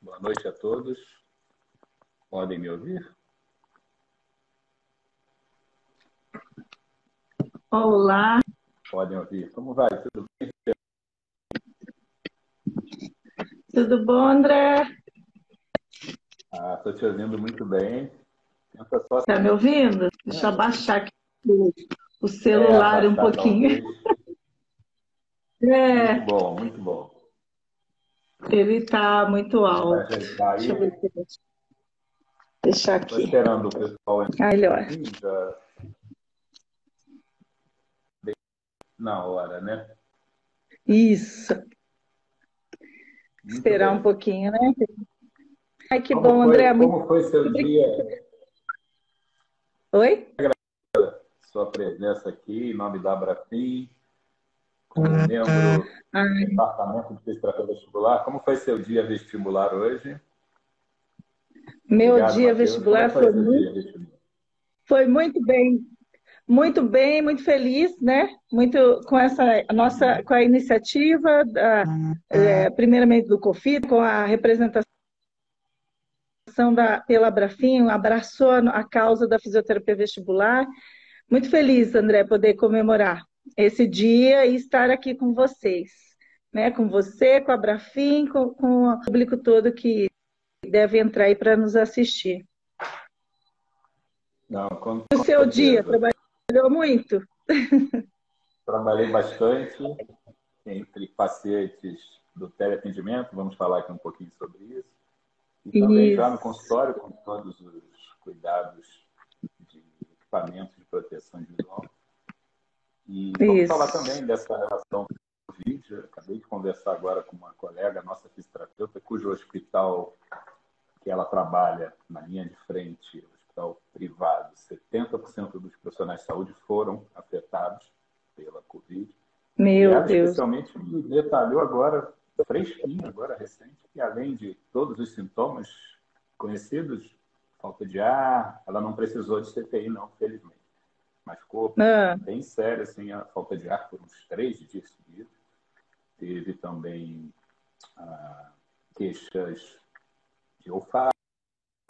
Boa noite a todos. Podem me ouvir? Olá. Podem ouvir. Como vai? Tudo bem? Tudo bom, André? Ah, estou te ouvindo muito bem. Está me ouvindo? Deixa eu abaixar aqui o celular é, um pouquinho. É. Muito bom, muito bom. Ele está muito alto. Deixa eu ver se Deixar aqui. Estou esperando o pessoal entrar. Melhor. Na hora, né? Isso. Muito Esperar bem. um pouquinho, né? Ai, que como bom, foi, André. Como muito... foi seu dia? Oi? Sua presença aqui, em nome da Abrafim, como membro do Departamento de Pesquisa Vestibular. Como foi seu dia vestibular hoje? Meu Obrigado, dia Mateus. vestibular foi, foi muito, vestibular? foi muito bem. Muito bem, muito feliz, né? Muito com essa nossa com a iniciativa, da, é, primeiramente do COFIT, com a representação da pela Brafim, abraçou a causa da fisioterapia vestibular. Muito feliz, André, poder comemorar esse dia e estar aqui com vocês, né? Com você, com a Brafim, com, com o público todo que deve entrar aí para nos assistir. Não, com, o seu dia, trabalhou muito? Trabalhei bastante entre pacientes do teleatendimento, vamos falar aqui um pouquinho sobre isso. E também isso. já no consultório, com todos os cuidados de equipamentos de proteção individual. E vamos Isso. falar também dessa relação com o Covid. Eu acabei de conversar agora com uma colega, nossa fisioterapeuta, cujo hospital que ela trabalha na linha de frente, hospital privado, 70% dos profissionais de saúde foram afetados pela Covid. Meu e ela Deus. especialmente me detalhou agora, fresquinho, agora recente, que além de todos os sintomas conhecidos, falta de ar, ela não precisou de CTI, não, felizmente mas ficou ah. bem sério, assim, a falta de ar por uns três dias seguidos. Teve também ah, queixas de olfato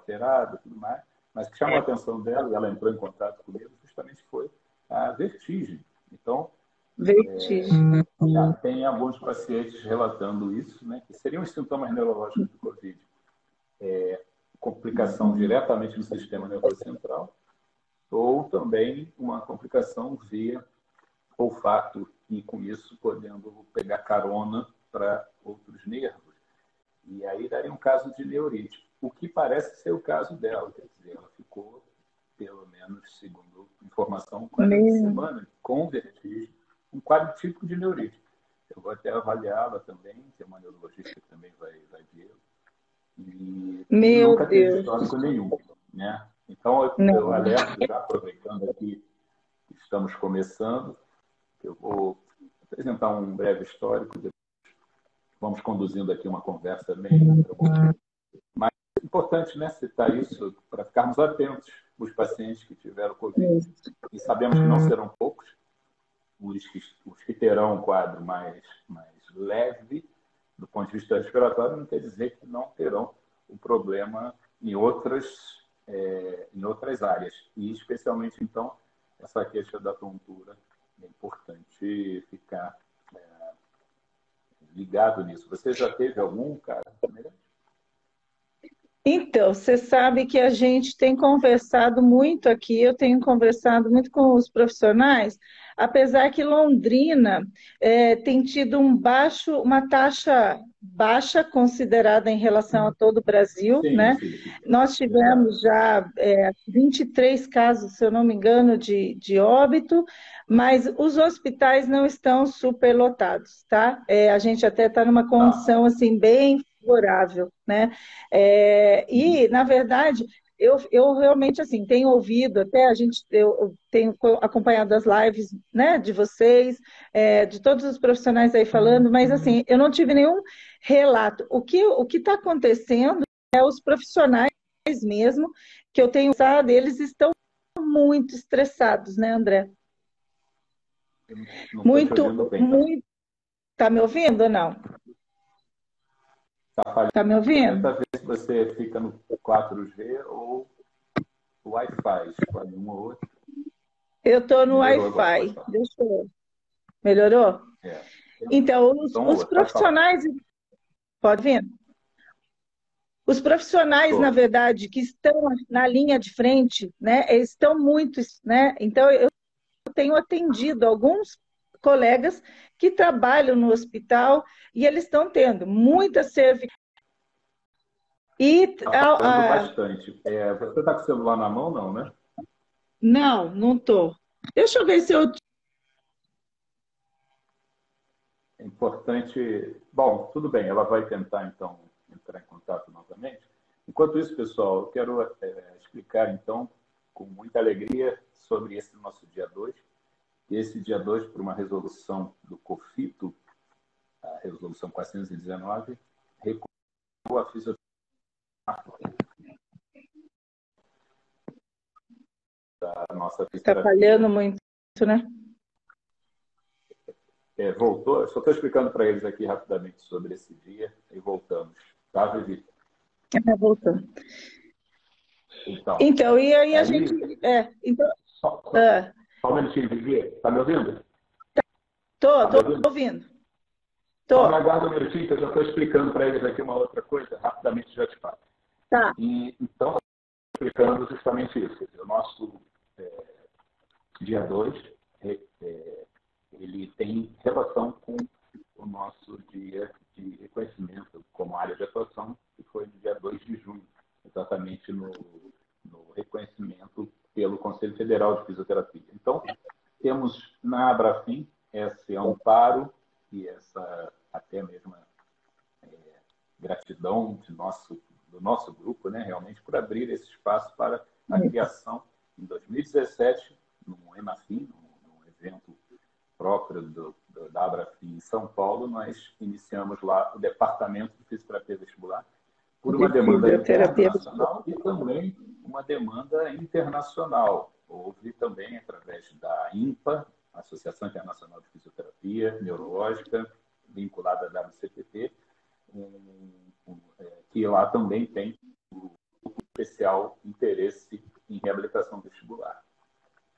alterado e tudo mais. Mas o que chamou a atenção dela, e ela entrou em contato comigo, justamente foi a vertigem. Então, vertigem. É, já tem alguns pacientes relatando isso, né, que seriam os sintomas neurológicos do Covid. É, complicação diretamente no sistema nervoso central, ou também uma complicação via olfato e com isso podendo pegar carona para outros nervos. E aí daria um caso de neurite, o que parece ser o caso dela, quer dizer, ela ficou, pelo menos segundo informação, 40 semanas com vertigem, um quadro típico de neurite. Eu vou até avaliá-la também, tem uma neurologista que também vai, vai ver. E Meu nunca Deus. teve histórico nenhum, né? Então, eu, eu alerto, já aproveitando aqui que estamos começando, eu vou apresentar um breve histórico, depois vamos conduzindo aqui uma conversa bem Mas é importante né, citar isso para ficarmos atentos os pacientes que tiveram Covid. E sabemos que não serão poucos, os que, os que terão um quadro mais, mais leve do ponto de vista respiratório, não quer dizer que não terão o um problema em outras é, em outras áreas. E, especialmente, então, essa queixa da tontura, é importante ficar é, ligado nisso. Você já teve algum, cara? Então, você sabe que a gente tem conversado muito aqui, eu tenho conversado muito com os profissionais, apesar que Londrina é, tem tido um baixo, uma taxa baixa considerada em relação a todo o Brasil, sim, né? Sim. Nós tivemos já é, 23 casos, se eu não me engano, de, de óbito, mas os hospitais não estão superlotados, tá? É, a gente até está numa condição assim bem favorável, né? É, e na verdade eu, eu realmente assim tenho ouvido até a gente eu tenho acompanhado as lives né de vocês é, de todos os profissionais aí falando mas assim eu não tive nenhum relato. O que o que está acontecendo é os profissionais mesmo que eu tenho usado eles estão muito estressados né André? Muito muito. Tá me ouvindo ou não? Está tá me ouvindo? Você fica no 4G ou Wi-Fi. Escolhe ou. Eu estou no Wi-Fi. Deixa eu... Melhorou? É. Então, os, então, os profissionais. Pode vir? Os profissionais, Tô. na verdade, que estão na linha de frente, né, estão muitos, né? Então, eu tenho atendido alguns colegas que trabalham no hospital e eles estão tendo muita cervical. E tá a, bastante. É, você está com o celular na mão, não, né? Não, não estou. Deixa eu ver se eu. É importante. Bom, tudo bem, ela vai tentar então entrar em contato novamente. Enquanto isso, pessoal, eu quero é, explicar então, com muita alegria, sobre esse nosso dia 2. Esse dia 2, por uma resolução do COFITO, a resolução 419, recuou a fisioterapia da nossa fisioterapia. Falhando muito, né? É, voltou, só estou explicando para eles aqui rapidamente sobre esse dia e voltamos. Tá, Vivi? É, voltando. Então, então, e aí a gente. É, então, só, só, uh, só um minutinho, Vivi. Está me ouvindo? Estou, tá estou ouvindo. Tô. Só aguarda um minutinho, que eu já estou explicando para eles aqui uma outra coisa, rapidamente já te falo. Tá. E, então, explicando justamente isso. o nosso é, dia 2, é, é, ele tem relação com o nosso dia de reconhecimento como área de atuação, que foi no dia 2 de junho, exatamente no, no reconhecimento pelo Conselho Federal de Fisioterapia. Então, temos na Abrafim esse amparo e essa até mesmo é, gratidão de nosso, do nosso grupo, né, realmente, por abrir esse espaço para a criação, em 2017, no EMAFIM, num evento próprio do, do, da Abrafim em São Paulo, nós iniciamos lá o Departamento de Fisioterapia Vestibular, por uma demanda internacional e também uma demanda internacional. Houve também, através da INPA, Associação Internacional de Fisioterapia Neurológica, vinculada à WCPT, um, que lá também tem um especial interesse em reabilitação vestibular.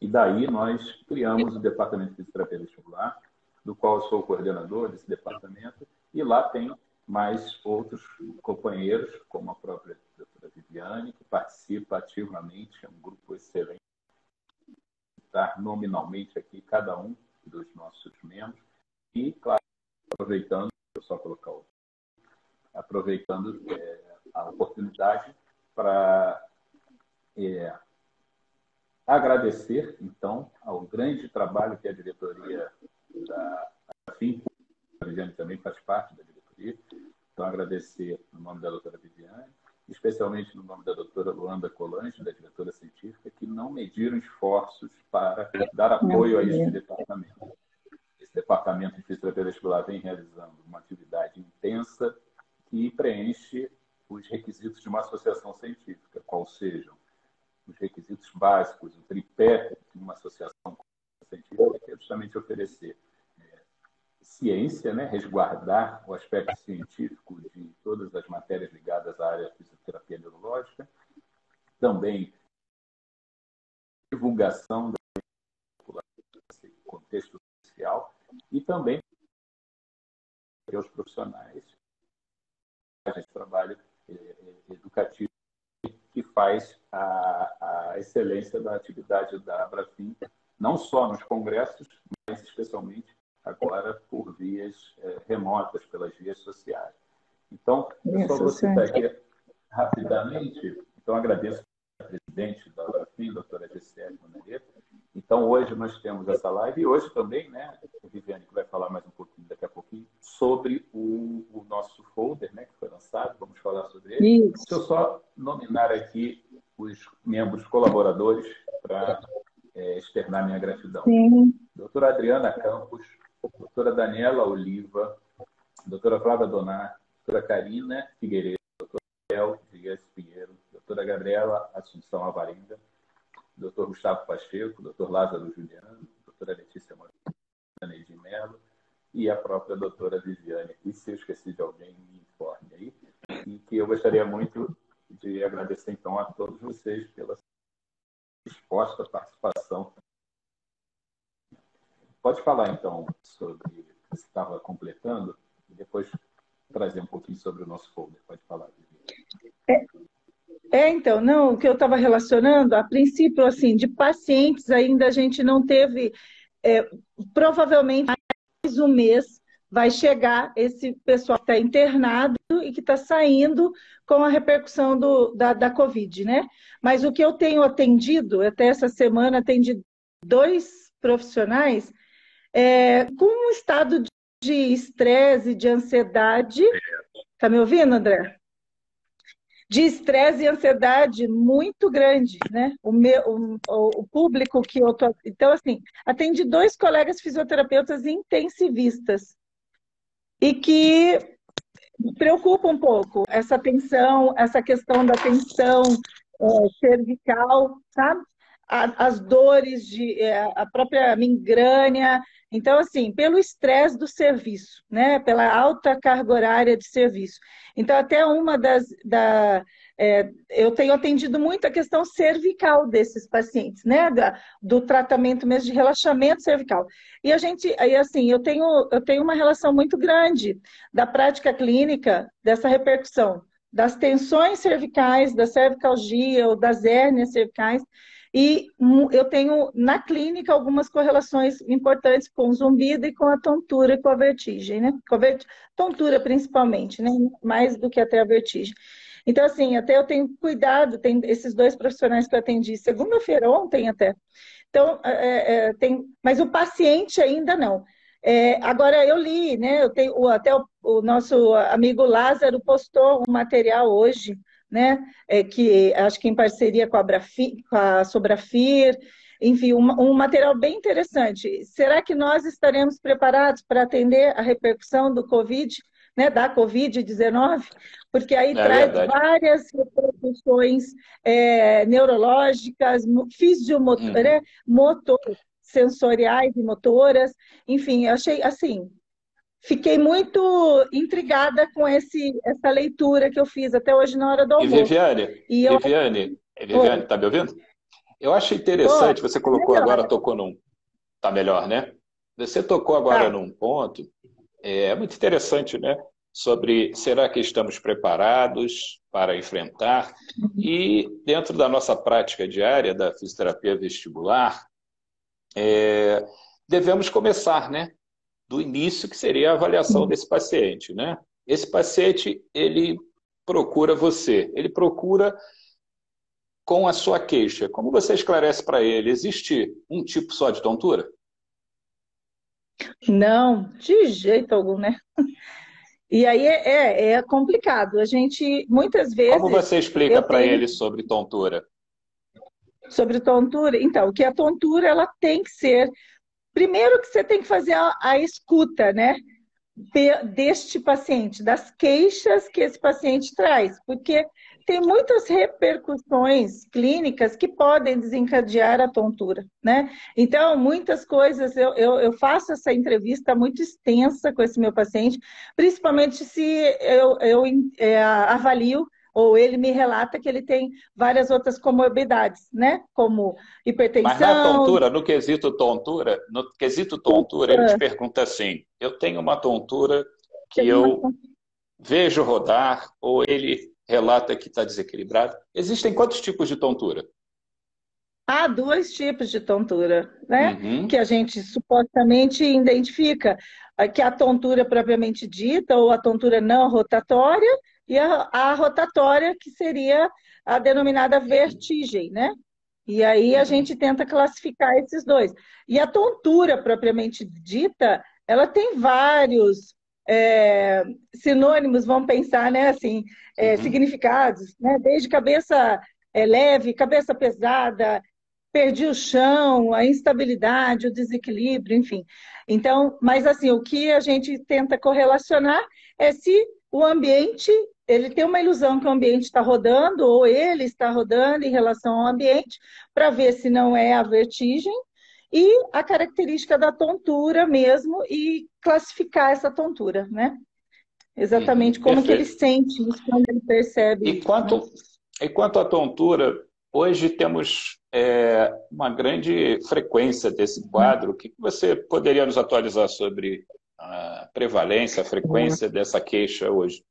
E daí nós criamos o Departamento de Fisioterapia Vestibular, do qual eu sou coordenador desse departamento, e lá tem mais outros companheiros, como a própria doutora Viviane, que participa ativamente, é um grupo excelente, estar nominalmente aqui cada um dos nossos membros, e, claro, aproveitando, eu só colocar o aproveitando é, a oportunidade para é, agradecer, então, ao grande trabalho que a diretoria da FIM, a Viviane também faz parte da diretoria, então agradecer no nome da doutora Viviane, especialmente no nome da doutora Luanda Colange, da diretora científica, que não mediram esforços para dar apoio a este departamento. Esse departamento de fisioterapia vestibular vem realizando uma atividade intensa que preenche os requisitos de uma associação científica, qual sejam os requisitos básicos, o tripé de uma associação científica, que é justamente oferecer é, ciência, né, resguardar o aspecto científico de todas as matérias ligadas à área de fisioterapia neurológica, também divulgação da contexto social e também os profissionais de trabalho é, é, educativo que faz a, a excelência da atividade da Abrafim, não só nos congressos, mas especialmente agora por vias é, remotas, pelas vias sociais. Então, eu só vou citar aqui rapidamente, então agradeço a presidente da Abrafim, doutora Gisele Monareto. Então, hoje nós temos essa live, e hoje também, né, a Viviane que vai falar mais um pouquinho, daqui a pouquinho, sobre o, o nosso folder, né, que foi lançado, vamos falar sobre ele. Isso. Deixa eu só nominar aqui os membros colaboradores para é, externar minha gratidão. Sim. Doutora Adriana Campos, doutora Daniela Oliva, doutora Flávia Donar, doutora Karina Figueiredo, doutora El Dias Pinheiro, doutora Gabriela Assunção Avarenga, doutor Gustavo Pacheco, doutor Lázaro Juliano, doutora Letícia Morena de Mello, e a própria doutora Viviane. E se eu esqueci de alguém, me informe aí. que eu gostaria muito de agradecer, então, a todos vocês pela resposta, participação. Pode falar, então, sobre o que você estava completando e depois trazer um pouquinho sobre o nosso folder. Pode falar. É, é, então, não, o que eu estava relacionando, a princípio, assim, de pacientes ainda a gente não teve, é, provavelmente mais um mês vai chegar esse pessoal que está internado e que está saindo com a repercussão do, da, da Covid, né? Mas o que eu tenho atendido, até essa semana, atendi dois profissionais é, com um estado de estresse, de ansiedade. Está me ouvindo, André? De estresse e ansiedade muito grande, né? O, meu, o, o público que eu tô. Então, assim, atendi dois colegas fisioterapeutas intensivistas e que preocupa um pouco essa tensão, essa questão da tensão é, cervical, sabe? As dores de é, a própria migrânia. Então, assim, pelo estresse do serviço, né? Pela alta carga horária de serviço. Então, até uma das. Da, é, eu tenho atendido muito a questão cervical desses pacientes, né? Da, do tratamento mesmo de relaxamento cervical. E a gente, aí assim, eu tenho, eu tenho uma relação muito grande da prática clínica dessa repercussão das tensões cervicais, da cervicalgia ou das hérnias cervicais e eu tenho na clínica algumas correlações importantes com o zumbido e com a tontura e com a vertigem, né? Com a vert... tontura principalmente, né? Mais do que até a vertigem. Então, assim, até eu tenho cuidado, tem esses dois profissionais que eu atendi segunda-feira, ontem até. Então, é, é, tem, mas o paciente ainda não. É, agora eu li, né? Eu tenho até o, o nosso amigo Lázaro postou um material hoje né? É, que acho que em parceria com a, Brafi, com a Sobrafir, enfim, um, um, material bem interessante. Será que nós estaremos preparados para atender a repercussão do Covid, né, da Covid-19? Porque aí é traz verdade. várias repercussões é, neurológicas, fisiomotor, uhum. né, sensoriais e motoras, enfim, eu achei assim, fiquei muito intrigada com esse, essa leitura que eu fiz até hoje na hora do almoço. E Viviane, e eu... Viviane, Viviane, tá me ouvindo? Eu acho interessante, você colocou melhor. agora, tocou num... Tá melhor, né? Você tocou agora tá. num ponto, é muito interessante, né? Sobre será que estamos preparados para enfrentar? Uhum. E dentro da nossa prática diária da fisioterapia vestibular, é, devemos começar, né? Do início, que seria a avaliação desse paciente. Né? Esse paciente, ele procura você, ele procura com a sua queixa. Como você esclarece para ele? Existe um tipo só de tontura? Não, de jeito algum, né? E aí é, é, é complicado. A gente, muitas vezes... Como você explica para tenho... ele sobre tontura? Sobre tontura? Então, que a tontura ela tem que ser Primeiro que você tem que fazer a, a escuta, né? De, deste paciente, das queixas que esse paciente traz, porque tem muitas repercussões clínicas que podem desencadear a tontura, né? Então, muitas coisas, eu, eu, eu, faço essa entrevista muito extensa com esse meu paciente, principalmente se eu, eu é, avalio ou ele me relata que ele tem várias outras comorbidades, né? Como hipertensão. Mas na tontura, no quesito tontura, no quesito tontura, ele te pergunta assim: eu tenho uma tontura que eu vejo rodar, ou ele relata que está desequilibrado. Existem quantos tipos de tontura? Há dois tipos de tontura, né? Uhum. Que a gente supostamente identifica, que é a tontura propriamente dita, ou a tontura não rotatória, e a, a rotatória, que seria a denominada vertigem, né? E aí a gente tenta classificar esses dois. E a tontura propriamente dita, ela tem vários é, sinônimos, vamos pensar, né? Assim, é, uhum. significados, né? Desde cabeça é, leve, cabeça pesada, perdi o chão, a instabilidade, o desequilíbrio, enfim. Então, mas assim, o que a gente tenta correlacionar é se o ambiente ele tem uma ilusão que o ambiente está rodando, ou ele está rodando em relação ao ambiente, para ver se não é a vertigem, e a característica da tontura mesmo, e classificar essa tontura, né? exatamente uhum, como que ele sente isso quando ele percebe. E quanto, né? e quanto à tontura, hoje temos é, uma grande frequência desse quadro. O que você poderia nos atualizar sobre a prevalência, a frequência dessa queixa hoje?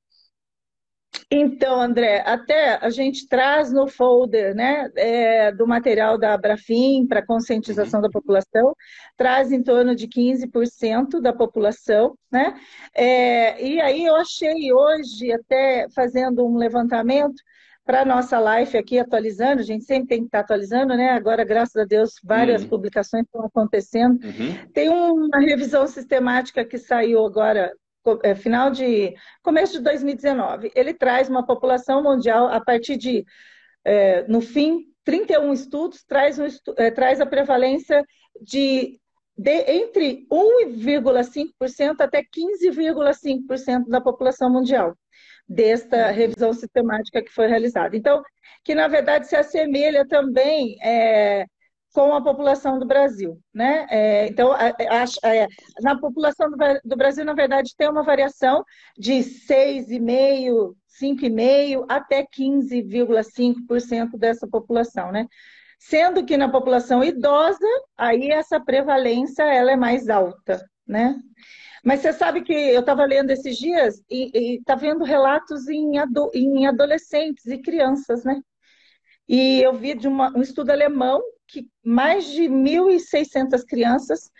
Então, André, até a gente traz no folder né, é, do material da Abrafim para conscientização uhum. da população, traz em torno de 15% da população, né? É, e aí eu achei hoje, até fazendo um levantamento, para a nossa live aqui atualizando, a gente sempre tem que estar tá atualizando, né? Agora, graças a Deus, várias uhum. publicações estão acontecendo. Uhum. Tem uma revisão sistemática que saiu agora, final de. começo de 2019. Ele traz uma população mundial a partir de, é, no fim, 31 estudos, traz, um, é, traz a prevalência de de, entre 1,5% até 15,5% da população mundial desta revisão sistemática que foi realizada. Então, que na verdade se assemelha também é, com a população do Brasil, né? É, então, a, a, na população do, do, Brasil, na verdade, tem uma variação de 6,5%, 5,5% até 15,5% dessa população, né? Sendo que na população idosa, aí essa prevalência ela é mais alta, né? Mas você sabe que eu estava lendo esses dias e está vendo relatos em, ado, em, adolescentes e crianças, né? E eu vi de uma, um estudo alemão mais de 1.600 crianças,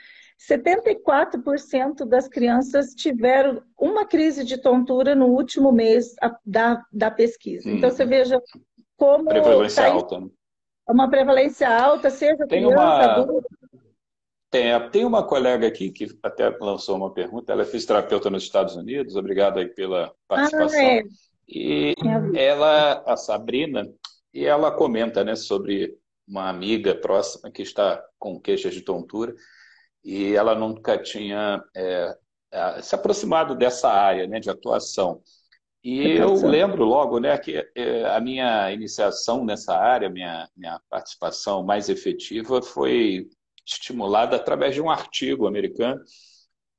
74% das crianças tiveram uma crise de tontura no último mês da, da pesquisa. Então você veja como. Prevalência tá alta. Né? Uma prevalência alta, seja Tem criança, uma... adulto tem, tem uma colega aqui que até lançou uma pergunta, ela é fisioterapeuta nos Estados Unidos, obrigado aí pela participação. Ah, é. E ela, a Sabrina, e ela comenta né, sobre uma amiga próxima que está com queixas de tontura e ela nunca tinha é, se aproximado dessa área né, de atuação. E eu lembro logo né, que é, a minha iniciação nessa área, minha, minha participação mais efetiva foi estimulada através de um artigo americano,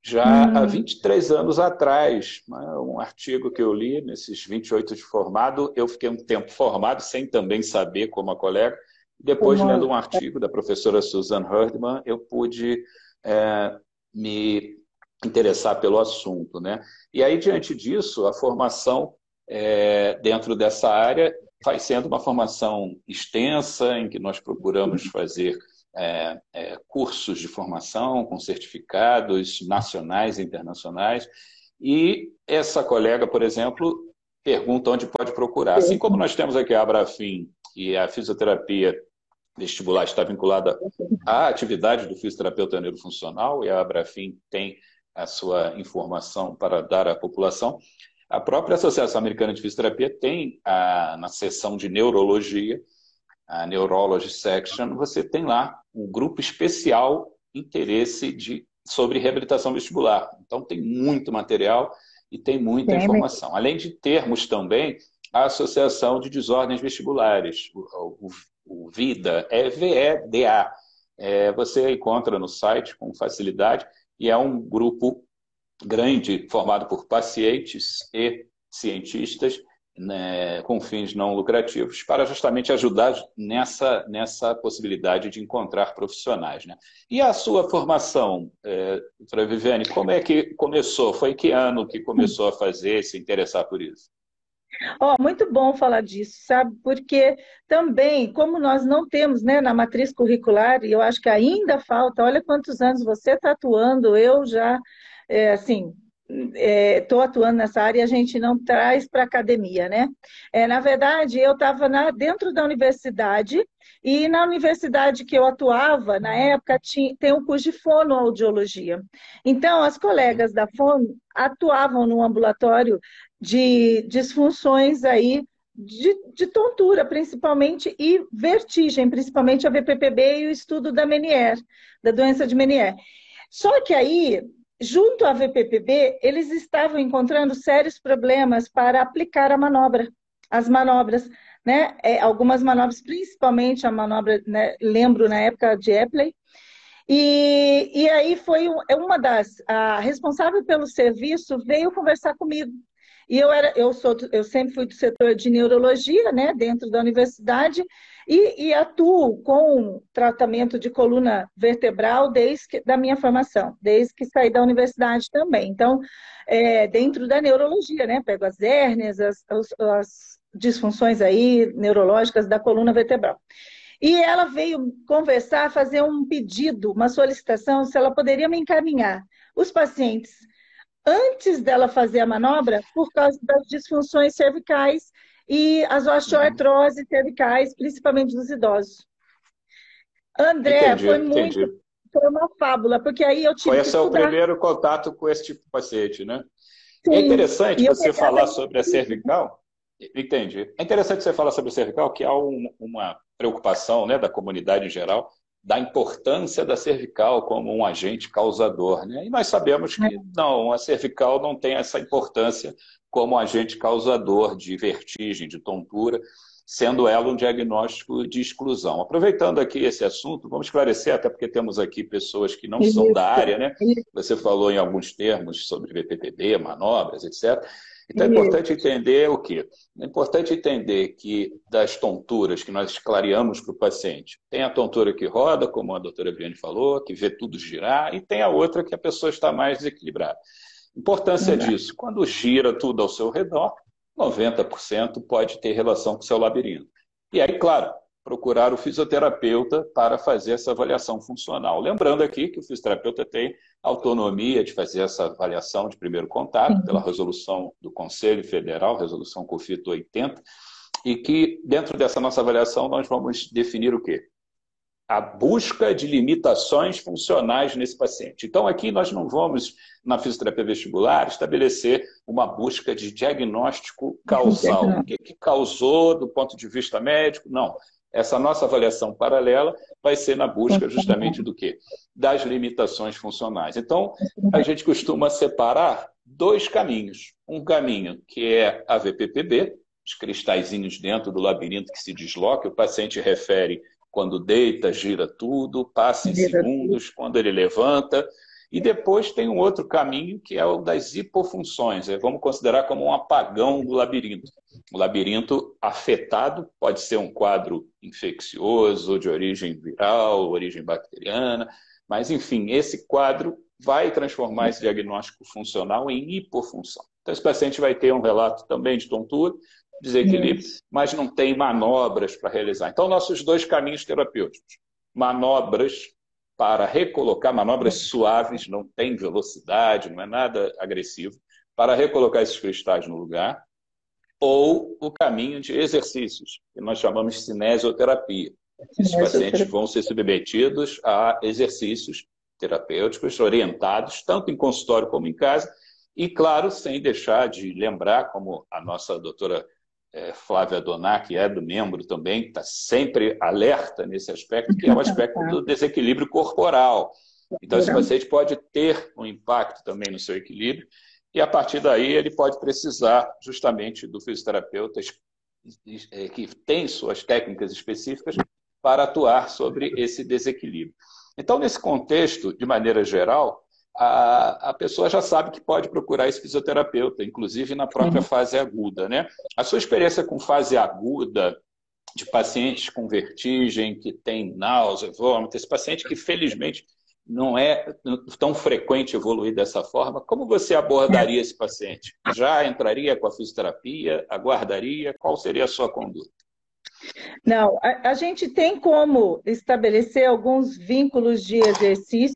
já hum. há 23 anos atrás. Né, um artigo que eu li nesses 28 de formado, eu fiquei um tempo formado sem também saber como a colega. Depois, uhum. lendo um artigo da professora Susan Herdman, eu pude é, me interessar pelo assunto. Né? E aí, diante disso, a formação é, dentro dessa área vai sendo uma formação extensa, em que nós procuramos fazer é, é, cursos de formação com certificados nacionais e internacionais. E essa colega, por exemplo, pergunta onde pode procurar. Assim como nós temos aqui a Abrafim e a fisioterapia vestibular está vinculada à atividade do fisioterapeuta neurofuncional e a Abrafim tem a sua informação para dar à população. A própria Associação Americana de Fisioterapia tem, a, na seção de neurologia, a Neurology Section, você tem lá um grupo especial interesse de, sobre reabilitação vestibular. Então, tem muito material e tem muita informação. Além de termos também a Associação de Desordens Vestibulares, o, o, o VIDA, é VEDA. É, você encontra no site com facilidade e é um grupo grande formado por pacientes e cientistas né, com fins não lucrativos, para justamente ajudar nessa, nessa possibilidade de encontrar profissionais. Né? E a sua formação, é, Viviane, como é que começou? Foi que ano que começou a fazer, se interessar por isso? Oh, muito bom falar disso, sabe? Porque também, como nós não temos né, na matriz curricular, e eu acho que ainda falta, olha quantos anos você está atuando, eu já, é, assim, estou é, atuando nessa área e a gente não traz para academia, né? É, na verdade, eu estava dentro da universidade e na universidade que eu atuava, na época, tinha, tem um curso de fonoaudiologia. Então, as colegas da fono atuavam no ambulatório de disfunções aí de, de, tontura, principalmente, e vertigem, principalmente a VPPB e o estudo da Menier, da doença de Menier. Só que aí junto à VPPB, eles estavam encontrando sérios problemas para aplicar a manobra, as manobras, né? É, algumas manobras, principalmente a manobra, né? lembro na época de Epley, e, e aí foi é uma das, a responsável pelo serviço veio conversar comigo E eu era, eu sou, eu sempre fui do setor de neurologia, né, dentro da universidade, e, e atuo com tratamento de coluna vertebral desde que, da minha formação, desde que saí da universidade também. Então, é, dentro da neurologia, né, pego as hérnias, as, as, disfunções aí neurológicas da coluna vertebral. E ela veio conversar, fazer um pedido, uma solicitação, se ela poderia me encaminhar os pacientes antes dela fazer a manobra por causa das disfunções cervicais e as osteoartroses cervicais, principalmente dos idosos. André, entendi, foi muito. Entendi. Foi uma fábula, porque aí eu tive. Foi esse é o primeiro contato com esse tipo de paciente, né? Sim. É interessante você falar sobre a cervical. Entendi. É interessante você falar sobre a cervical, que há um, uma preocupação né, da comunidade em geral da importância da cervical como um agente causador. Né? E nós sabemos que não, a cervical não tem essa importância como agente causador de vertigem, de tontura, sendo ela um diagnóstico de exclusão. Aproveitando aqui esse assunto, vamos esclarecer, até porque temos aqui pessoas que não Isso. são da área, né? Você falou em alguns termos sobre VPPB, manobras, etc. Então é importante entender o quê? É importante entender que das tonturas que nós clareamos para o paciente, tem a tontura que roda, como a doutora Viane falou, que vê tudo girar, e tem a outra que a pessoa está mais desequilibrada. Importância disso, quando gira tudo ao seu redor, 90% pode ter relação com o seu labirinto. E aí, claro, procurar o fisioterapeuta para fazer essa avaliação funcional. Lembrando aqui que o fisioterapeuta tem autonomia de fazer essa avaliação de primeiro contato, pela resolução do Conselho Federal, resolução COFIT 80, e que dentro dessa nossa avaliação nós vamos definir o quê? A busca de limitações funcionais nesse paciente. Então, aqui nós não vamos, na fisioterapia vestibular, estabelecer uma busca de diagnóstico causal. O que, que causou do ponto de vista médico? Não essa nossa avaliação paralela vai ser na busca justamente do quê? Das limitações funcionais. Então, a gente costuma separar dois caminhos. Um caminho que é a VPPB, os cristalzinhos dentro do labirinto que se desloca, o paciente refere quando deita, gira tudo, passa em segundos, quando ele levanta, e depois tem um outro caminho que é o das hipofunções. É, vamos considerar como um apagão do labirinto. O labirinto afetado pode ser um quadro infeccioso, de origem viral, origem bacteriana, mas enfim, esse quadro vai transformar esse diagnóstico funcional em hipofunção. Então, esse paciente vai ter um relato também de tontura, desequilíbrio, mas não tem manobras para realizar. Então, nossos dois caminhos terapêuticos: manobras para recolocar manobras suaves, não tem velocidade, não é nada agressivo, para recolocar esses cristais no lugar, ou o caminho de exercícios, que nós chamamos de cinesioterapia. Esses pacientes vão ser submetidos a exercícios terapêuticos orientados, tanto em consultório como em casa, e, claro, sem deixar de lembrar, como a nossa doutora é, Flávia Donar, que é do membro também, está sempre alerta nesse aspecto, que é o aspecto do desequilíbrio corporal. Então, esse paciente pode ter um impacto também no seu equilíbrio, e a partir daí ele pode precisar justamente do fisioterapeuta é, que tem suas técnicas específicas para atuar sobre esse desequilíbrio. Então, nesse contexto, de maneira geral, a, a pessoa já sabe que pode procurar esse fisioterapeuta, inclusive na própria uhum. fase aguda. Né? A sua experiência com fase aguda, de pacientes com vertigem, que tem náusea, vômito, esse paciente que felizmente não é tão frequente evoluir dessa forma, como você abordaria esse paciente? Já entraria com a fisioterapia? Aguardaria? Qual seria a sua conduta? Não, a, a gente tem como estabelecer alguns vínculos de exercício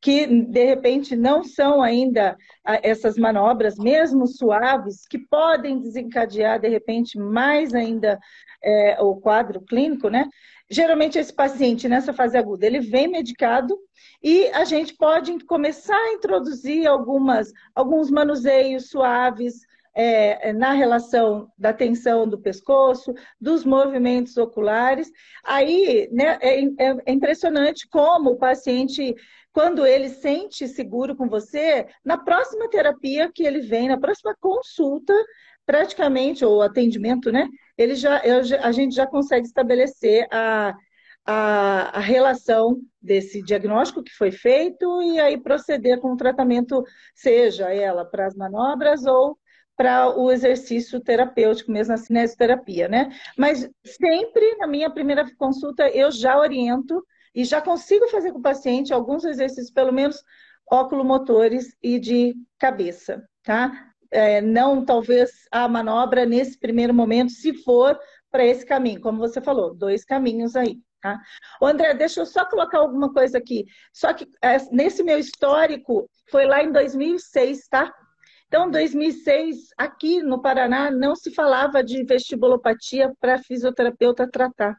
que de repente não são ainda ah, essas manobras, mesmo suaves, que podem desencadear de repente mais ainda é, o quadro clínico, né? Geralmente esse paciente nessa fase aguda ele vem medicado e a gente pode começar a introduzir algumas, alguns manuseios suaves, é, na relação da tensão do pescoço, dos movimentos oculares. Aí né, é, é, é impressionante como o paciente quando ele sente seguro com você, na próxima terapia que ele vem, na próxima consulta, praticamente, ou atendimento, né? Ele já, eu, a gente já consegue estabelecer a, a, a, relação desse diagnóstico que foi feito e aí proceder com o tratamento, seja ela para as manobras ou para o exercício terapêutico, mesmo a cinesioterapia, né? Mas sempre na minha primeira consulta eu já oriento e já consigo fazer com o paciente alguns exercícios, pelo menos oculomotores e de cabeça, tá? É, não talvez a manobra nesse primeiro momento, se for para esse caminho, como você falou, dois caminhos aí. Tá? André, deixa eu só colocar alguma coisa aqui. Só que é, nesse meu histórico, foi lá em 2006, tá? Então, 2006, aqui no Paraná, não se falava de vestibulopatia para fisioterapeuta tratar.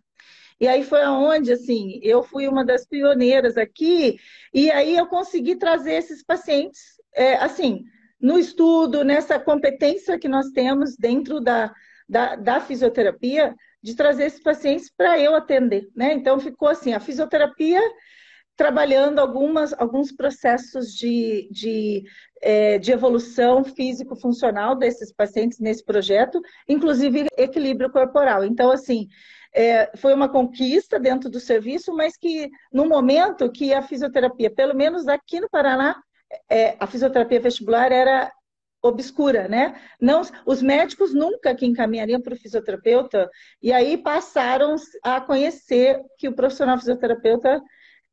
E aí foi aonde, assim, eu fui uma das pioneiras aqui, e aí eu consegui trazer esses pacientes, é, assim, no estudo, nessa competência que nós temos dentro da, da, da fisioterapia, de trazer esses pacientes para eu atender, né? Então ficou assim, a fisioterapia trabalhando algumas, alguns processos de, de, é, de evolução físico-funcional desses pacientes nesse projeto, inclusive equilíbrio corporal. Então, assim, é, foi uma conquista dentro do serviço, mas que no momento que a fisioterapia, pelo menos aqui no Paraná, é, a fisioterapia vestibular era obscura, né? Não, os médicos nunca que encaminhariam para o fisioterapeuta, e aí passaram a conhecer que o profissional fisioterapeuta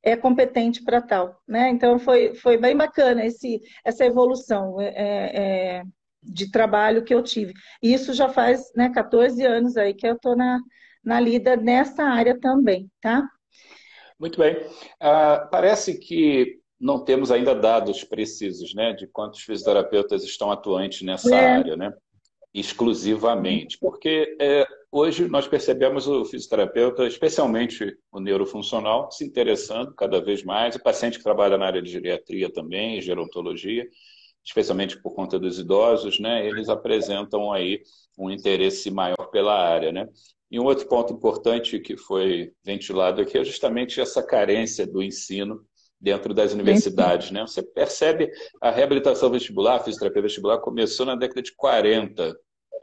é competente para tal, né? Então foi, foi bem bacana esse, essa evolução é, é, é de trabalho que eu tive. E isso já faz né, 14 anos aí que eu estou na, na lida nessa área também, tá? Muito bem. Uh, parece que não temos ainda dados precisos, né, de quantos fisioterapeutas estão atuantes nessa é. área, né, exclusivamente, porque é, hoje nós percebemos o fisioterapeuta, especialmente o neurofuncional, se interessando cada vez mais, o paciente que trabalha na área de geriatria também, gerontologia, especialmente por conta dos idosos, né, eles apresentam aí um interesse maior pela área, né. E um outro ponto importante que foi ventilado aqui é justamente essa carência do ensino dentro das universidades. Né? Você percebe a reabilitação vestibular, a fisioterapia vestibular começou na década de 40,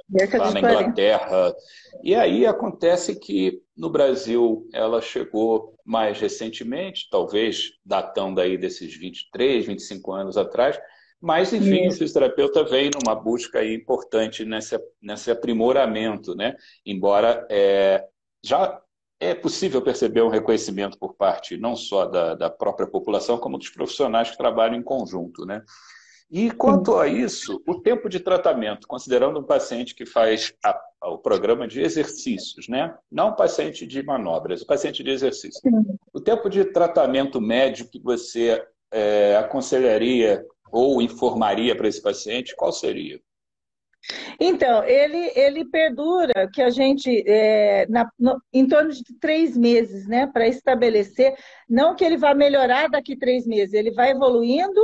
década lá na 40. Inglaterra. E aí acontece que no Brasil ela chegou mais recentemente, talvez datando aí desses 23, 25 anos atrás, mas, enfim, Isso. o fisioterapeuta vem numa busca importante nesse, nesse aprimoramento, né? Embora é, já é possível perceber um reconhecimento por parte não só da, da própria população, como dos profissionais que trabalham em conjunto, né? E quanto a isso, o tempo de tratamento, considerando um paciente que faz a, o programa de exercícios, né? não um paciente de manobras, o um paciente de exercícios. O tempo de tratamento médio que você é, aconselharia ou informaria para esse paciente, qual seria? Então, ele, ele perdura, que a gente, é, na, no, em torno de três meses, né, para estabelecer, não que ele vá melhorar daqui três meses, ele vai evoluindo.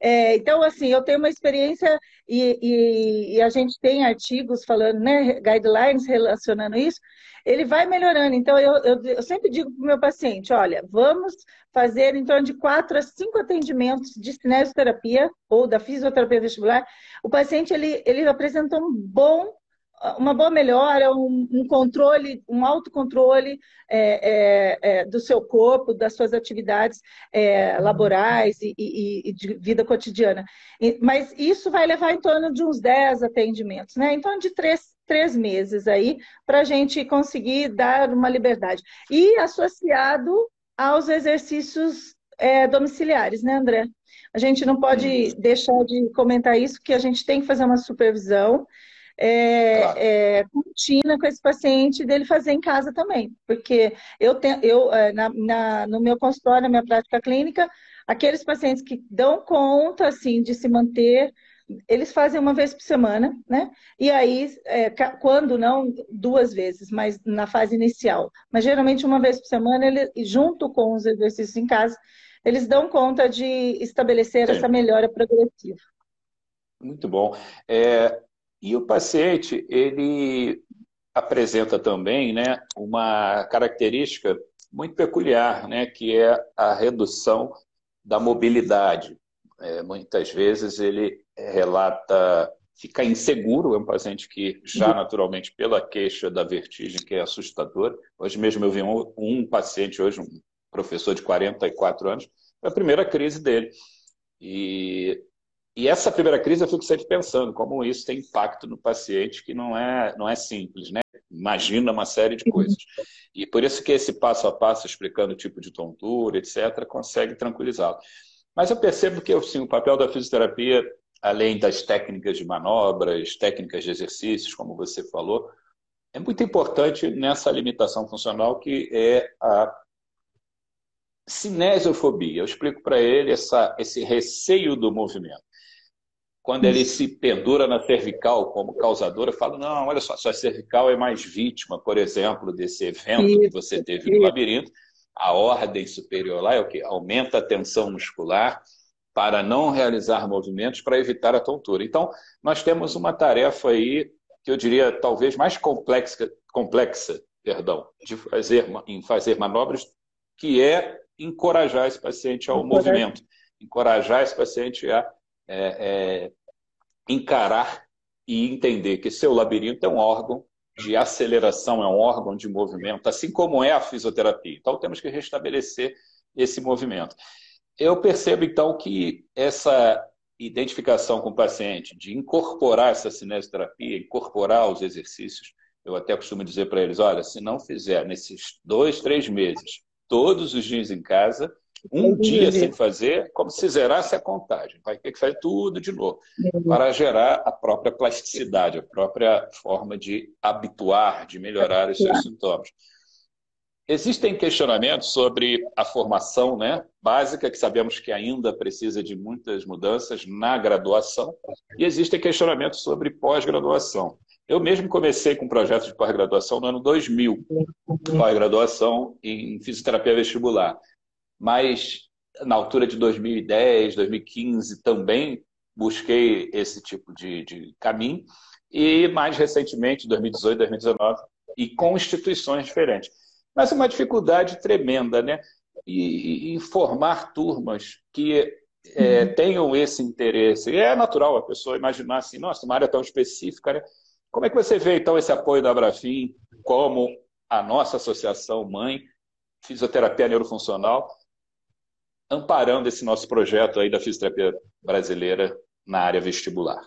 É, então, assim, eu tenho uma experiência e, e, e, a gente tem artigos falando, né, guidelines relacionando isso, ele vai melhorando. Então, eu, eu, eu sempre digo para o meu paciente: olha, vamos fazer em torno de quatro a cinco atendimentos de cinesioterapia ou da fisioterapia vestibular. O paciente ele, ele apresenta um bom uma boa melhora, um, um controle, um autocontrole é, é, é, do seu corpo, das suas atividades é, laborais e, e, e, de vida cotidiana. E, mas isso vai levar em torno de uns 10 atendimentos, né? Em torno de três três meses aí para a gente conseguir dar uma liberdade. E associado aos exercícios é, domiciliares, né, André? A gente não pode deixar de comentar isso, que a gente tem que fazer uma supervisão é, claro. é, contínua com esse paciente dele fazer em casa também. Porque eu tenho, eu, é, na, na, no meu consultório, na minha prática clínica, aqueles pacientes que dão conta assim de se manter eles fazem uma vez por semana, né? E aí, é, quando não, duas vezes, mas na fase inicial. Mas geralmente uma vez por semana, ele, junto com os exercícios em casa, eles dão conta de estabelecer Sim. essa melhora progressiva. Muito bom. É, e o paciente, ele apresenta também né, uma característica muito peculiar, né, que é a redução da mobilidade. É, muitas vezes ele relata ficar inseguro, é um paciente que já naturalmente pela queixa da vertigem, que é assustador. Hoje mesmo eu vi um, um paciente, hoje um professor de 44 anos, foi a primeira crise dele. E e essa primeira crise eu fico sempre pensando como isso tem impacto no paciente, que não é, não é simples, né? Imagina uma série de coisas. E por isso que esse passo a passo, explicando o tipo de tontura, etc., consegue tranquilizá-lo. Mas eu percebo que assim, o papel da fisioterapia, além das técnicas de manobras, técnicas de exercícios, como você falou, é muito importante nessa limitação funcional que é a cinesiofobia. Eu explico para ele essa, esse receio do movimento quando ele se pendura na cervical como causador, eu falo, não, olha só, sua cervical é mais vítima, por exemplo, desse evento isso, que você teve no labirinto. A ordem superior lá é o que? Aumenta a tensão muscular para não realizar movimentos para evitar a tontura. Então, nós temos uma tarefa aí que eu diria talvez mais complexa, complexa perdão, de fazer, em fazer manobras, que é encorajar esse paciente ao movimento, encorajar esse paciente a é, é, encarar e entender que seu labirinto é um órgão de aceleração, é um órgão de movimento, assim como é a fisioterapia. Então, temos que restabelecer esse movimento. Eu percebo, então, que essa identificação com o paciente, de incorporar essa cinesioterapia, incorporar os exercícios, eu até costumo dizer para eles, olha, se não fizer nesses dois, três meses, todos os dias em casa, um dia sem fazer, como se zerasse a contagem. Vai ter que fazer tudo de novo, para gerar a própria plasticidade, a própria forma de habituar, de melhorar os seus sintomas. Existem questionamentos sobre a formação né, básica, que sabemos que ainda precisa de muitas mudanças na graduação, e existem questionamentos sobre pós-graduação. Eu mesmo comecei com um projeto de pós-graduação no ano 2000, pós-graduação em fisioterapia vestibular mas na altura de 2010, 2015 também busquei esse tipo de, de caminho e mais recentemente, 2018, 2019, e com instituições diferentes. Mas é uma dificuldade tremenda, né? E, e formar turmas que é, uhum. tenham esse interesse. E é natural a pessoa imaginar assim, nossa, uma área tão específica, né? Como é que você vê, então, esse apoio da Abrafim como a nossa associação mãe, Fisioterapia Neurofuncional, amparando esse nosso projeto aí da fisioterapia brasileira na área vestibular?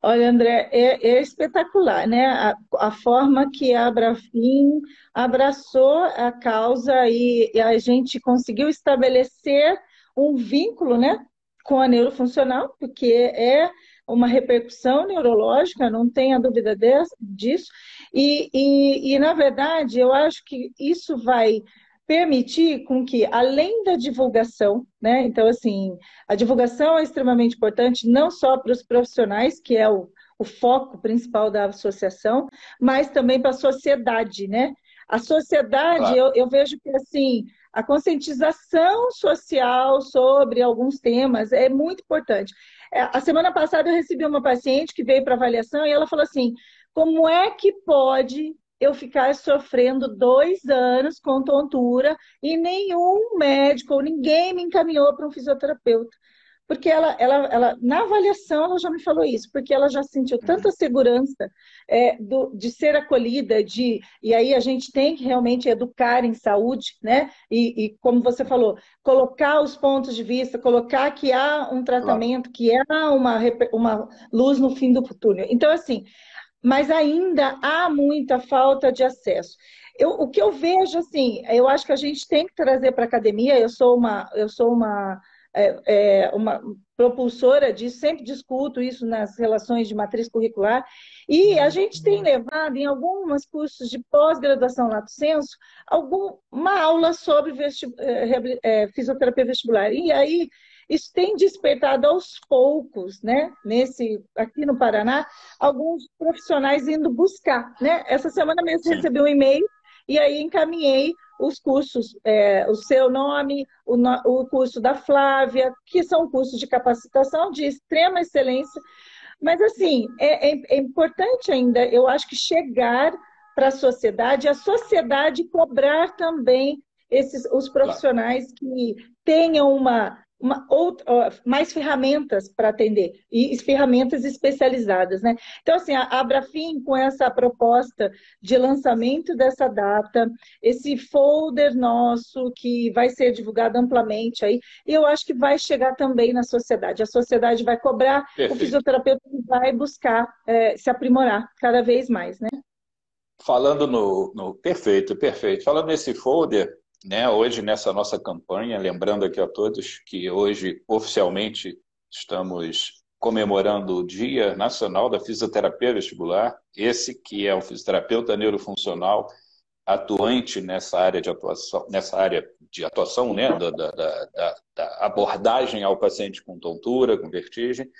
Olha, André, é, é espetacular, né? A, a, forma que a Abrafim abraçou a causa e, e, a gente conseguiu estabelecer um vínculo, né, com a neurofuncional, porque é uma repercussão neurológica, não tenha dúvida desse, disso. E, e, e, na verdade, eu acho que isso vai permitir com que, além da divulgação, né? Então, assim, a divulgação é extremamente importante, não só para os profissionais, que é o, o foco principal da associação, mas também para a sociedade, né? A sociedade, claro. eu, eu vejo que, assim, a conscientização social sobre alguns temas é muito importante. É, a semana passada eu recebi uma paciente que veio para avaliação e ela falou assim: como é que pode eu ficar sofrendo dois anos com tontura e nenhum médico ou ninguém me encaminhou para um fisioterapeuta. Porque ela, ela, ela, na avaliação, ela já me falou isso, porque ela já sentiu tanta segurança é, do, de ser acolhida, de e aí a gente tem que realmente educar em saúde, né? E, e como você falou, colocar os pontos de vista, colocar que há um tratamento, claro. que há uma, uma luz no fim do túnel. Então, assim, mas ainda há muita falta de acesso. Eu, o que eu vejo, assim, eu acho que a gente tem que trazer para a academia, eu sou uma, eu sou uma, é, é, uma propulsora disso, sempre discuto isso nas relações de matriz curricular, e a gente tem levado em alguns cursos de pós-graduação lato senso alguma aula sobre vestib... É, é, fisioterapia vestibular. E aí isso tem despertado aos poucos, né? Nesse, aqui no Paraná, alguns profissionais indo buscar, né? Essa semana mesmo Sim. recebi um e-mail e aí encaminhei os cursos, é, o seu nome, o, o curso da Flávia, que são cursos de capacitação de extrema excelência. Mas, assim, é, é, é importante ainda, eu acho que chegar para a sociedade, a sociedade cobrar também esses, os profissionais que tenham uma uma, outra, mais ferramentas para atender, e ferramentas especializadas, né? Então, assim, a Abrafim, com essa proposta de lançamento dessa data, esse folder nosso que vai ser divulgado amplamente aí, eu acho que vai chegar também na sociedade. A sociedade vai cobrar, Perfeito. o fisioterapeuta vai buscar é, se aprimorar cada vez mais, né? Falando no, no, Perfeito, perfeito. Falando nesse folder, né, hoje nessa nossa campanha, lembrando aqui a todos que hoje oficialmente estamos comemorando o Dia Nacional da Fisioterapia Vestibular, esse que é o fisioterapeuta neurofuncional atuante nessa área de atuação, nessa área de atuação, né, da, da, da, da abordagem ao paciente com tontura, com vertigem,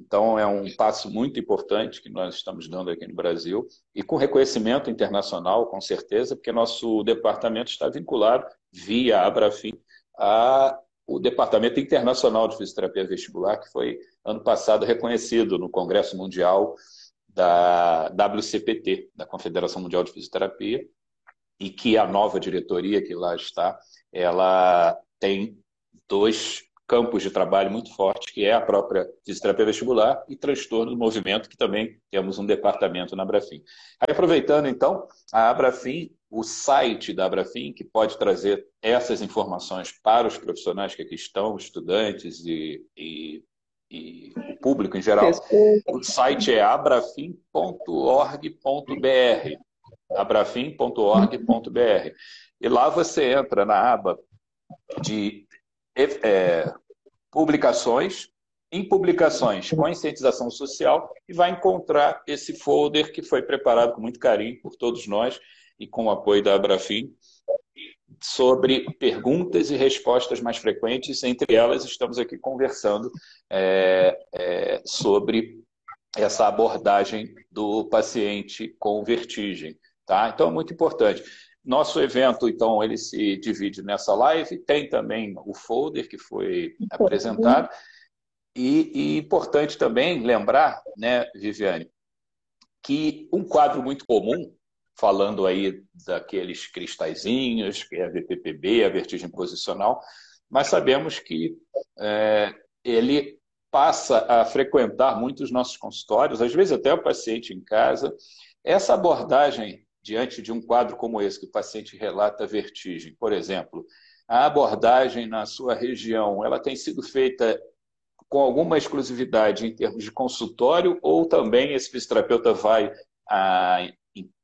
então, é um passo muito importante que nós estamos dando aqui no Brasil e com reconhecimento internacional, com certeza, porque nosso departamento está vinculado, via Abrafim, ao Departamento Internacional de Fisioterapia Vestibular, que foi, ano passado, reconhecido no Congresso Mundial da WCPT, da Confederação Mundial de Fisioterapia, e que a nova diretoria que lá está, ela tem dois campos de trabalho muito fortes, que é a própria fisioterapia vestibular e transtorno do movimento, que também temos um departamento na Abrafim. Aí, aproveitando, então, a Abrafim, o site da Abrafim, que pode trazer essas informações para os profissionais que aqui estão, estudantes e, e, e o público em geral. O site é abrafim.org.br abrafim.org.br e lá você entra na aba de é, publicações, em publicações, conscientização social, e vai encontrar esse folder que foi preparado com muito carinho por todos nós e com o apoio da Abrafim, sobre perguntas e respostas mais frequentes. Entre elas, estamos aqui conversando é, é, sobre essa abordagem do paciente com vertigem. Tá? Então, é muito importante. Nosso evento, então, ele se divide nessa live, tem também o folder que foi apresentado. E, e importante também lembrar, né, Viviane, que um quadro muito comum, falando aí daqueles cristalzinhos, que é a VPPB, a vertigem posicional, mas sabemos que é, ele passa a frequentar muitos nossos consultórios, às vezes até o paciente em casa. Essa abordagem diante de um quadro como esse, que o paciente relata vertigem, por exemplo, a abordagem na sua região, ela tem sido feita com alguma exclusividade em termos de consultório ou também esse fisioterapeuta vai a,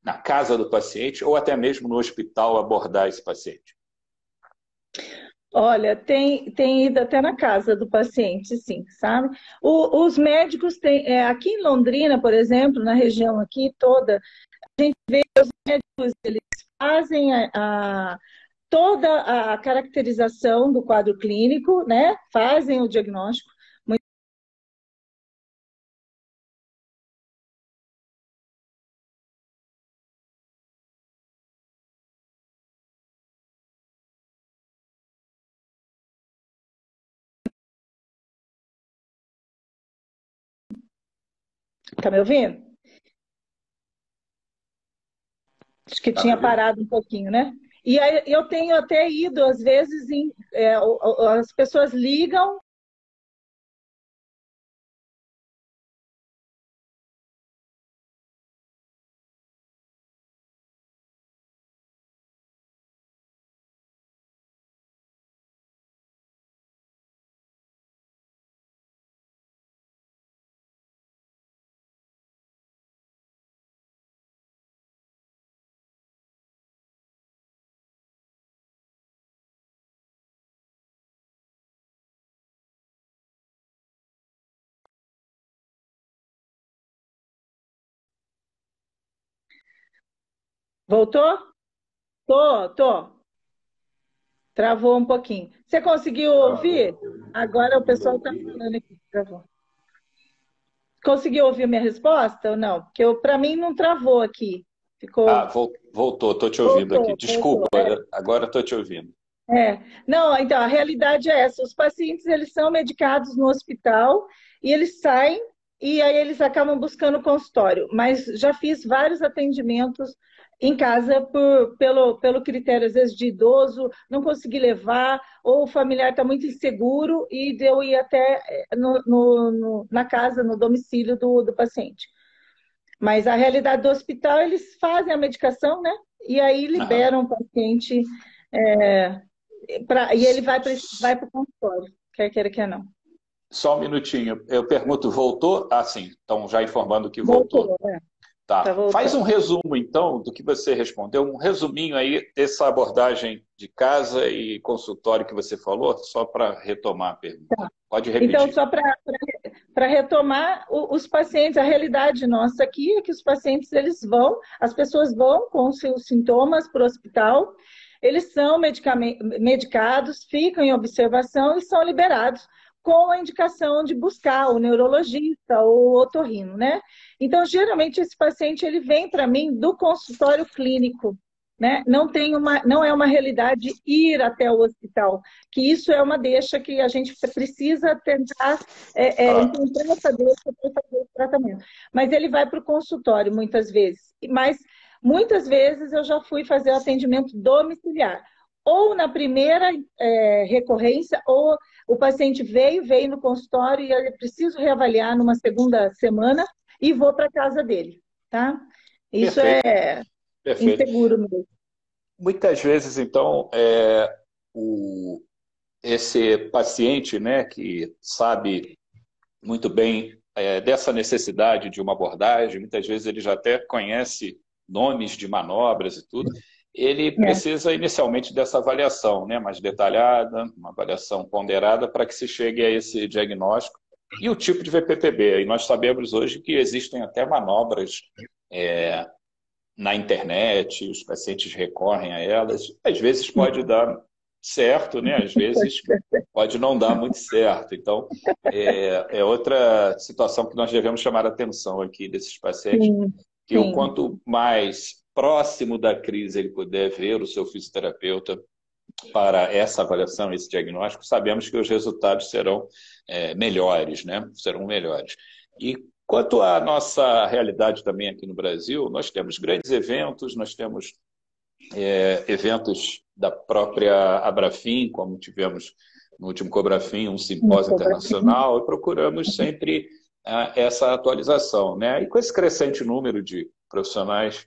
na casa do paciente ou até mesmo no hospital abordar esse paciente? Olha, tem, tem ido até na casa do paciente, sim, sabe? O, os médicos têm, é, aqui em Londrina, por exemplo, na região aqui toda, a gente vê os médicos, eles fazem a, a, toda a caracterização do quadro clínico, né? Fazem o diagnóstico. Tá me ouvindo? Acho que tinha parado um pouquinho, né? E aí, eu tenho até ido, às vezes, em, é, as pessoas ligam Voltou? Tô, tô. Travou um pouquinho. Você conseguiu ouvir? Agora o pessoal está falando aqui. Travou. Conseguiu ouvir minha resposta ou não? Porque para mim não travou aqui. Ficou... Ah, voltou, estou te ouvindo voltou, aqui. Desculpa, voltou, é. agora estou te ouvindo. É, não, então a realidade é essa: os pacientes eles são medicados no hospital e eles saem e aí eles acabam buscando consultório. Mas já fiz vários atendimentos em casa por, pelo, pelo critério, às vezes, de idoso, não consegui levar, ou o familiar está muito inseguro e eu ir até eh, no, no, no, na casa, no domicílio do, do paciente. Mas a realidade do hospital, eles fazem a medicação, né? E aí liberam o paciente é, pra, e ele vai para vai o consultório, quer queira, quer não. Só um minutinho. Eu pergunto, voltou? Ah, sim. Estão já informando que voltou. voltou é. Tá. tá Faz um resumo, então, do que você respondeu, um resuminho aí dessa abordagem de casa e consultório que você falou, só para retomar a pergunta. Tá. Pode repetir. Então, só para retomar, os pacientes, a realidade nossa aqui é que os pacientes, eles vão, as pessoas vão com seus sintomas para o hospital, eles são medicados, ficam em observação e são liberados com a indicação de buscar o neurologista ou o otorrino, né? Então, geralmente, esse paciente ele vem para mim do consultório clínico, né? Não, tem uma, não é uma realidade ir até o hospital, que isso é uma deixa que a gente precisa tentar é, é, encontrar essa deixa para fazer o tratamento. Mas ele vai para o consultório muitas vezes. Mas muitas vezes eu já fui fazer o atendimento domiciliar. Ou na primeira é, recorrência, ou o paciente veio, veio no consultório e eu preciso reavaliar numa segunda semana e vou para casa dele, tá? Isso Perfeito. é Perfeito. inseguro mesmo. Muitas vezes, então, é, o, esse paciente, né, que sabe muito bem é, dessa necessidade de uma abordagem, muitas vezes ele já até conhece nomes de manobras e tudo, ele é. precisa inicialmente dessa avaliação né, mais detalhada, uma avaliação ponderada para que se chegue a esse diagnóstico e o tipo de VPPB. E nós sabemos hoje que existem até manobras é, na internet, os pacientes recorrem a elas. Às vezes pode dar certo, né? Às vezes pode não dar muito certo. Então, é, é outra situação que nós devemos chamar a atenção aqui desses pacientes, sim, que sim. o quanto mais próximo da crise ele puder ver o seu fisioterapeuta para essa avaliação, esse diagnóstico, sabemos que os resultados serão é, melhores, né? Serão melhores. E quanto à nossa realidade também aqui no Brasil, nós temos grandes eventos, nós temos é, eventos da própria Abrafim, como tivemos no último Cobrafim, um simpósio internacional, e procuramos sempre ah, essa atualização. Né? E com esse crescente número de profissionais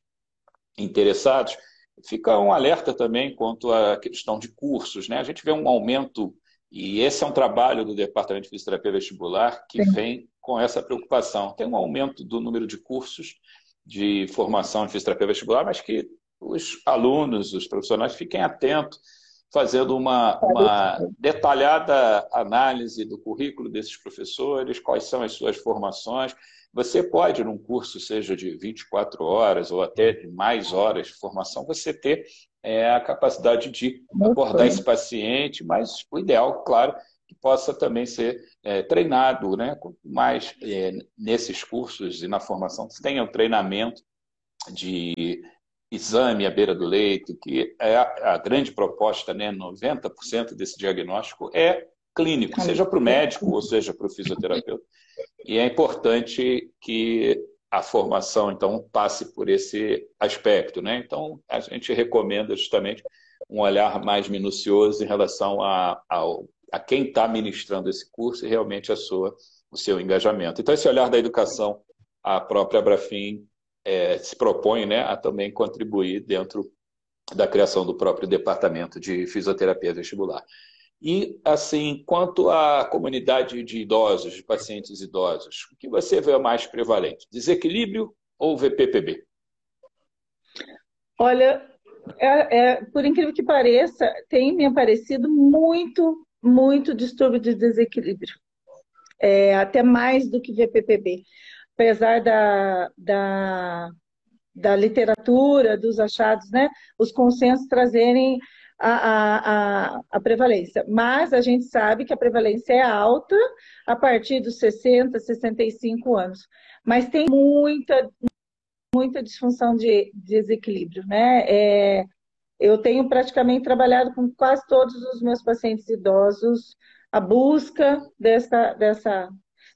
interessados, fica um alerta também quanto à questão de cursos. Né? A gente vê um aumento, e esse é um trabalho do Departamento de Fisioterapia Vestibular que Sim. vem com essa preocupação. Tem um aumento do número de cursos de formação em fisioterapia vestibular, mas que os alunos, os profissionais, fiquem atentos, fazendo uma, uma detalhada análise do currículo desses professores, quais são as suas formações, você pode, num curso, seja de 24 horas ou até de mais horas de formação, você ter é, a capacidade de abordar esse paciente, mas o ideal, claro, que possa também ser é, treinado, né? mais é, nesses cursos e na formação, tenha um treinamento de exame à beira do leito, que é a, a grande proposta, né? 90% desse diagnóstico é clínico, seja para o médico ou seja para o fisioterapeuta. E é importante que a formação, então, passe por esse aspecto. Né? Então, a gente recomenda justamente um olhar mais minucioso em relação a, a, a quem está ministrando esse curso e realmente a sua, o seu engajamento. Então, esse olhar da educação, a própria Abrafim é, se propõe né, a também contribuir dentro da criação do próprio departamento de fisioterapia vestibular. E, assim, quanto à comunidade de idosos, de pacientes idosos, o que você vê mais prevalente? Desequilíbrio ou VPPB? Olha, é, é, por incrível que pareça, tem me aparecido muito, muito distúrbio de desequilíbrio. É, até mais do que VPPB. Apesar da, da, da literatura, dos achados, né, os consensos trazerem a, a, a, prevalência. Mas a gente sabe que a prevalência é alta a partir dos 60, 65 anos. Mas tem muita, muita disfunção de, de desequilíbrio, né? É, eu tenho praticamente trabalhado com quase todos os meus pacientes idosos a busca dessa, dessa,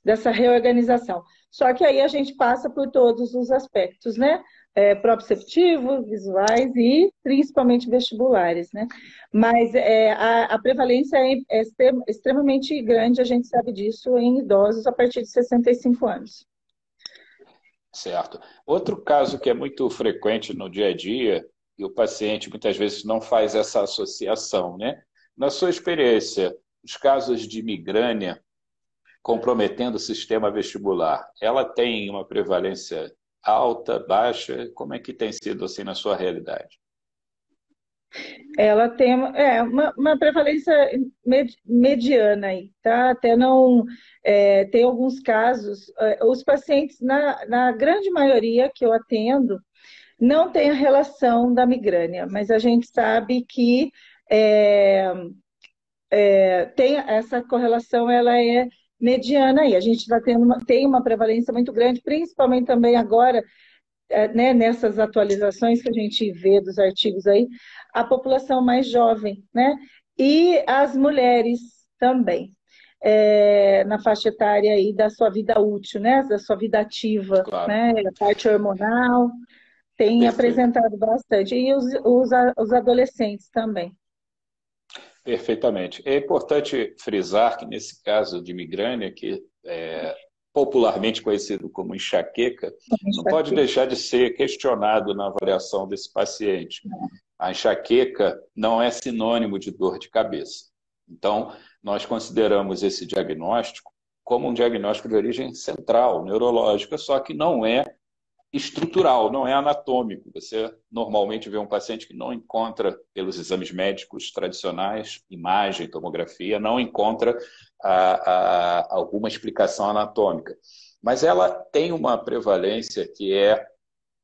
dessa reorganização. Só que aí a gente passa por todos os aspectos, né? É, proprioceptivos, visuais e principalmente vestibulares, né? Mas é, a, a, prevalência é, é extremamente grande, a gente sabe disso, em idosos a partir de 65 anos. Certo. Outro caso que é muito frequente no dia a dia, e o paciente muitas vezes não faz essa associação, né? Na sua experiência, os casos de migrânia comprometendo o sistema vestibular, ela tem uma prevalência alta, baixa? Como é que tem sido assim na sua realidade? Ela tem é, uma, uma prevalência mediana aí, tá? Até não é, tem alguns casos, é, os pacientes, na, na grande maioria que eu atendo, não tem a relação da migrânia, mas a gente sabe que é, é, tem essa correlação, ela é mediana aí. A gente está tendo uma, tem uma prevalência muito grande, principalmente também agora, é, né, nessas atualizações que a gente vê dos artigos aí, a população mais jovem, né? E as mulheres também. É, na faixa etária aí da sua vida útil, né? Da sua vida ativa, claro. né? A parte hormonal tem Perfeito. apresentado bastante. E os, os, os adolescentes também. Perfeitamente. É importante frisar que nesse caso de migrânia, que é popularmente conhecido como enxaqueca, não pode deixar de ser questionado na avaliação desse paciente. A enxaqueca não é sinônimo de dor de cabeça. Então, nós consideramos esse diagnóstico como um diagnóstico de origem central, neurológica, só que não é estrutural, não é anatômico. Você normalmente vê um paciente que não encontra, pelos exames médicos tradicionais, imagem, tomografia, não encontra a, a, alguma explicação anatômica. Mas ela tem uma prevalência que é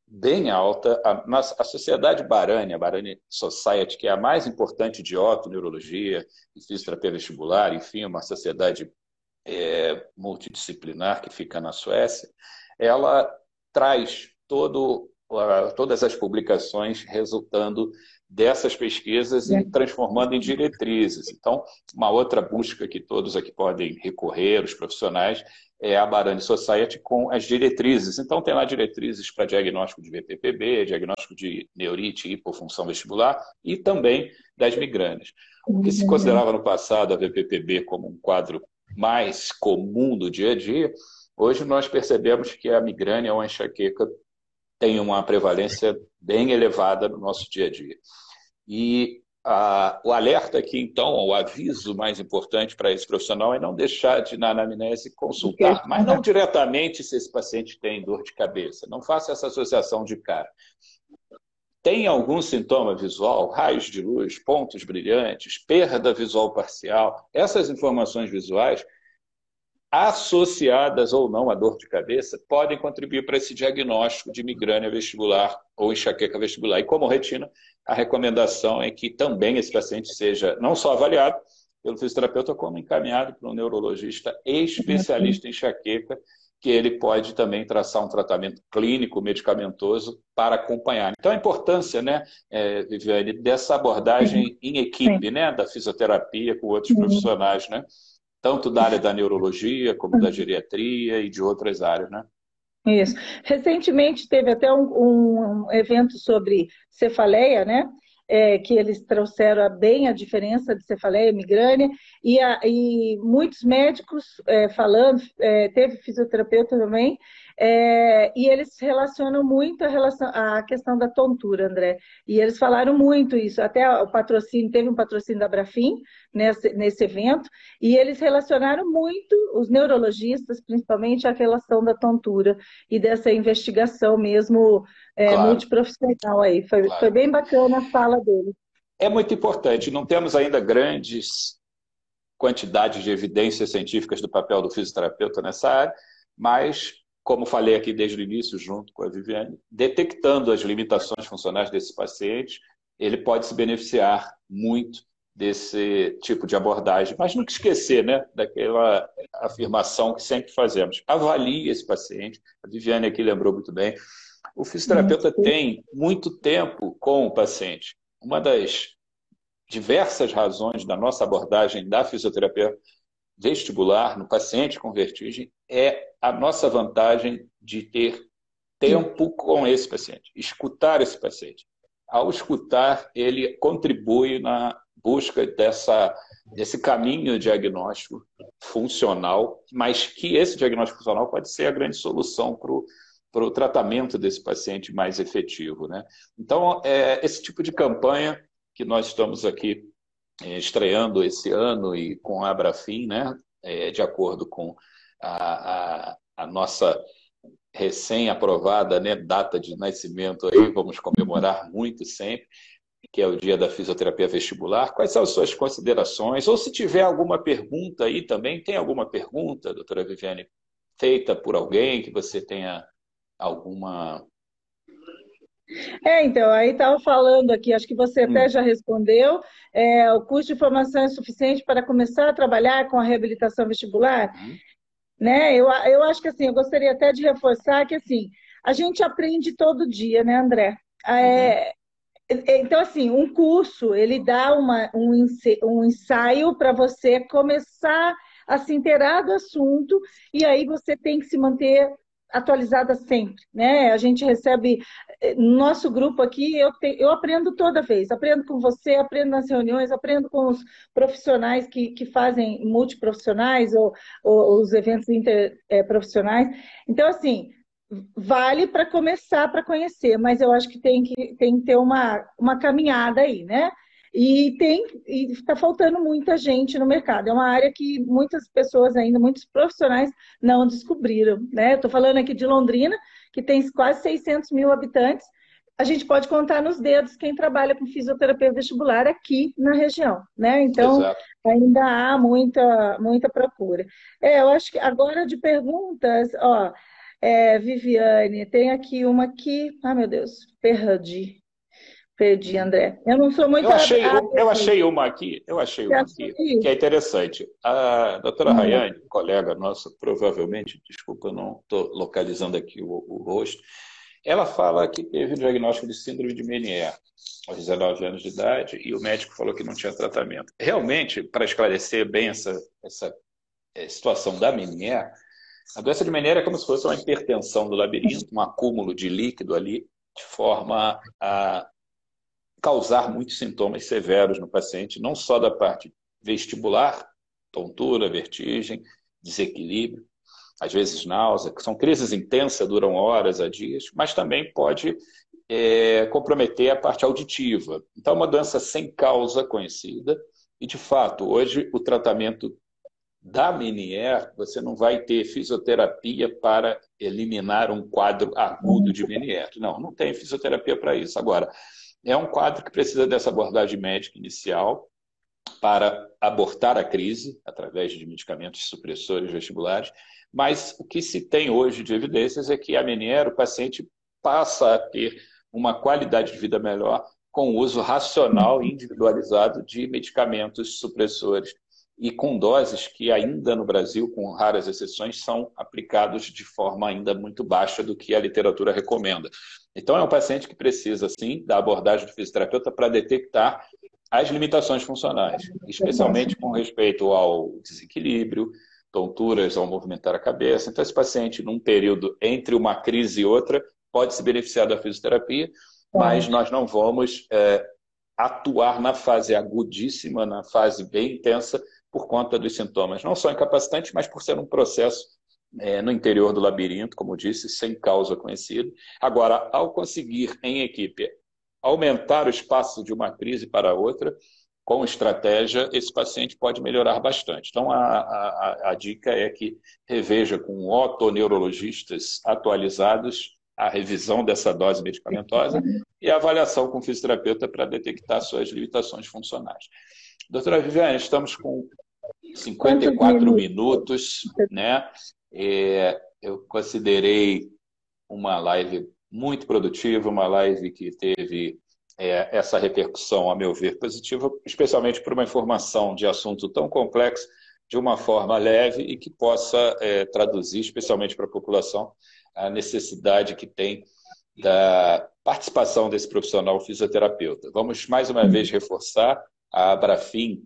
bem alta. A, a Sociedade Barani, a Barani Society, que é a mais importante de otoneurologia e fisioterapia vestibular, enfim, uma sociedade é, multidisciplinar que fica na Suécia, ela traz todo, todas as publicações resultando dessas pesquisas e transformando em diretrizes. Então, uma outra busca que todos aqui podem recorrer, os profissionais, é a Barani Society com as diretrizes. Então, tem lá diretrizes para diagnóstico de VPPB, diagnóstico de neurite e hipofunção vestibular e também das migrânias. O que se considerava no passado a VPPB como um quadro mais comum do dia a dia, Hoje nós percebemos que a migrânia ou a enxaqueca tem uma prevalência bem elevada no nosso dia a dia. E a, o alerta aqui, então, o aviso mais importante para esse profissional é não deixar de, na anamnese, consultar, mas não diretamente se esse paciente tem dor de cabeça. Não faça essa associação de cara. Tem algum sintoma visual, raios de luz, pontos brilhantes, perda visual parcial? Essas informações visuais associadas ou não à dor de cabeça, podem contribuir para esse diagnóstico de migrânia vestibular ou enxaqueca vestibular. E como retina, a recomendação é que também esse paciente seja não só avaliado pelo fisioterapeuta, como encaminhado para um neurologista especialista em enxaqueca, que ele pode também traçar um tratamento clínico, medicamentoso, para acompanhar. Então, a importância, né, é, Viviane, dessa abordagem em equipe, né, da fisioterapia com outros profissionais, né? Tanto da área da neurologia, como da geriatria e de outras áreas, né? Isso. Recentemente teve até um, um evento sobre cefaleia, né? É, que eles trouxeram bem a diferença de cefaleia e migrânia, e, a, e muitos médicos é, falando, é, teve fisioterapeuta também, é, e eles relacionam muito a, relação, a questão da tontura, André. E eles falaram muito isso. Até o patrocínio, teve um patrocínio da Brafim nesse, nesse evento, e eles relacionaram muito, os neurologistas principalmente, a relação da tontura e dessa investigação mesmo é, claro. multiprofissional aí. Foi, claro. foi bem bacana a fala dele. É muito importante. Não temos ainda grandes quantidades de evidências científicas do papel do fisioterapeuta nessa área, mas como falei aqui desde o início, junto com a Viviane, detectando as limitações funcionais desse paciente, ele pode se beneficiar muito desse tipo de abordagem. Mas nunca esquecer né, daquela afirmação que sempre fazemos. Avalie esse paciente. A Viviane aqui lembrou muito bem. O fisioterapeuta tem muito tempo com o paciente. Uma das diversas razões da nossa abordagem da fisioterapia vestibular no paciente com vertigem é a nossa vantagem de ter tempo com esse paciente, escutar esse paciente. Ao escutar, ele contribui na busca dessa, desse caminho diagnóstico funcional, mas que esse diagnóstico funcional pode ser a grande solução para o tratamento desse paciente mais efetivo. Né? Então, é, esse tipo de campanha que nós estamos aqui é, estreando esse ano e com a Abrafim, né, é, de acordo com a, a, a nossa recém-aprovada né, data de nascimento aí, vamos comemorar muito sempre, que é o dia da fisioterapia vestibular. Quais são as suas considerações? Ou se tiver alguma pergunta aí também, tem alguma pergunta, doutora Viviane, feita por alguém que você tenha alguma. É, então, aí estava falando aqui, acho que você até hum. já respondeu, é, o curso de formação é suficiente para começar a trabalhar com a reabilitação vestibular? Hum. Né? Eu, eu acho que assim, eu gostaria até de reforçar que assim, a gente aprende todo dia, né, André? É, uhum. Então, assim, um curso, ele dá uma, um, um ensaio para você começar a se inteirar do assunto, e aí você tem que se manter atualizada sempre, né? A gente recebe eh, no nosso grupo aqui, eu, te, eu aprendo toda vez, aprendo com você, aprendo nas reuniões, aprendo com os profissionais que, que fazem multiprofissionais ou, ou os eventos interprofissionais. Eh, então, assim, vale para começar para conhecer, mas eu acho que tem que, tem que ter uma, uma caminhada aí, né? E tem e está faltando muita gente no mercado. É uma área que muitas pessoas ainda, muitos profissionais não descobriram. Né? Estou falando aqui de Londrina, que tem quase 600 mil habitantes. A gente pode contar nos dedos quem trabalha com fisioterapia vestibular aqui na região, né? Então Exato. ainda há muita muita procura. É, eu acho que agora de perguntas, ó, é, Viviane, tem aqui uma aqui, ah meu Deus, perdi. Perdi, André. Eu não sou muito. Eu achei, eu, eu achei uma aqui, eu achei uma aqui, que é interessante. A doutora uhum. Rayane, colega nossa, provavelmente, desculpa, eu não estou localizando aqui o, o, rosto, ela fala que teve o diagnóstico de síndrome de Menier aos 19 anos de idade e o médico falou que não tinha tratamento. Realmente, para esclarecer bem essa, essa é, situação da Menier, a doença de Menier é como se fosse uma hipertensão do labirinto, um acúmulo de líquido ali, de forma a causar muitos sintomas severos no paciente, não só da parte vestibular, tontura, vertigem, desequilíbrio, às vezes náusea, que são crises intensas, duram horas a dias, mas também pode é, comprometer a parte auditiva. Então, é uma doença sem causa conhecida, e de fato, hoje o tratamento da Menier, você não vai ter fisioterapia para eliminar um quadro agudo de Menier. Não, não tem fisioterapia para isso. Agora, é um quadro que precisa dessa abordagem médica inicial para abortar a crise através de medicamentos supressores vestibulares, mas o que se tem hoje de evidências é que a Menier, o paciente passa a ter uma qualidade de vida melhor com o uso racional e individualizado de medicamentos supressores e com doses que ainda no Brasil, com raras exceções, são aplicados de forma ainda muito baixa do que a literatura recomenda. Então, é um paciente que precisa, sim, da abordagem do fisioterapeuta para detectar as limitações funcionais, especialmente com respeito ao desequilíbrio, tonturas ao movimentar a cabeça. Então, esse paciente, num período entre uma crise e outra, pode se beneficiar da fisioterapia, mas nós não vamos é, atuar na fase agudíssima, na fase bem intensa, por conta dos sintomas, não só incapacitantes, mas por ser um processo é, no interior do labirinto, como disse, sem causa conhecida. Agora, ao conseguir em equipe aumentar o espaço de uma crise para outra, com estratégia, esse paciente pode melhorar bastante. Então, a, a, a dica é que reveja com otoneurologistas atualizados a revisão dessa dose medicamentosa e a avaliação com o fisioterapeuta para detectar suas limitações funcionais. Doutora Viviane, estamos com 54 minutos, né? É, eu considerei uma live muito produtiva, uma live que teve é, essa repercussão, a meu ver, positiva, especialmente por uma informação de assunto tão complexo de uma forma leve e que possa é, traduzir, especialmente para a população, a necessidade que tem da participação desse profissional fisioterapeuta. Vamos mais uma vez reforçar a Abrafim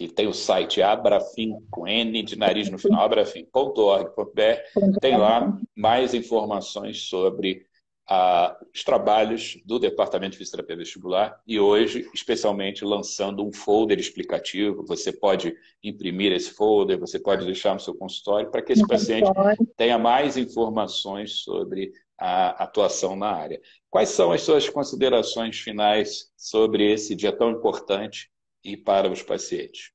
que tem o site abrafim, com N de nariz no final, abrafim.org.br, tem lá mais informações sobre ah, os trabalhos do Departamento de Fisioterapia Vestibular e hoje, especialmente, lançando um folder explicativo. Você pode imprimir esse folder, você pode deixar no seu consultório para que esse paciente tenha mais informações sobre a atuação na área. Quais são as suas considerações finais sobre esse dia tão importante e para os pacientes?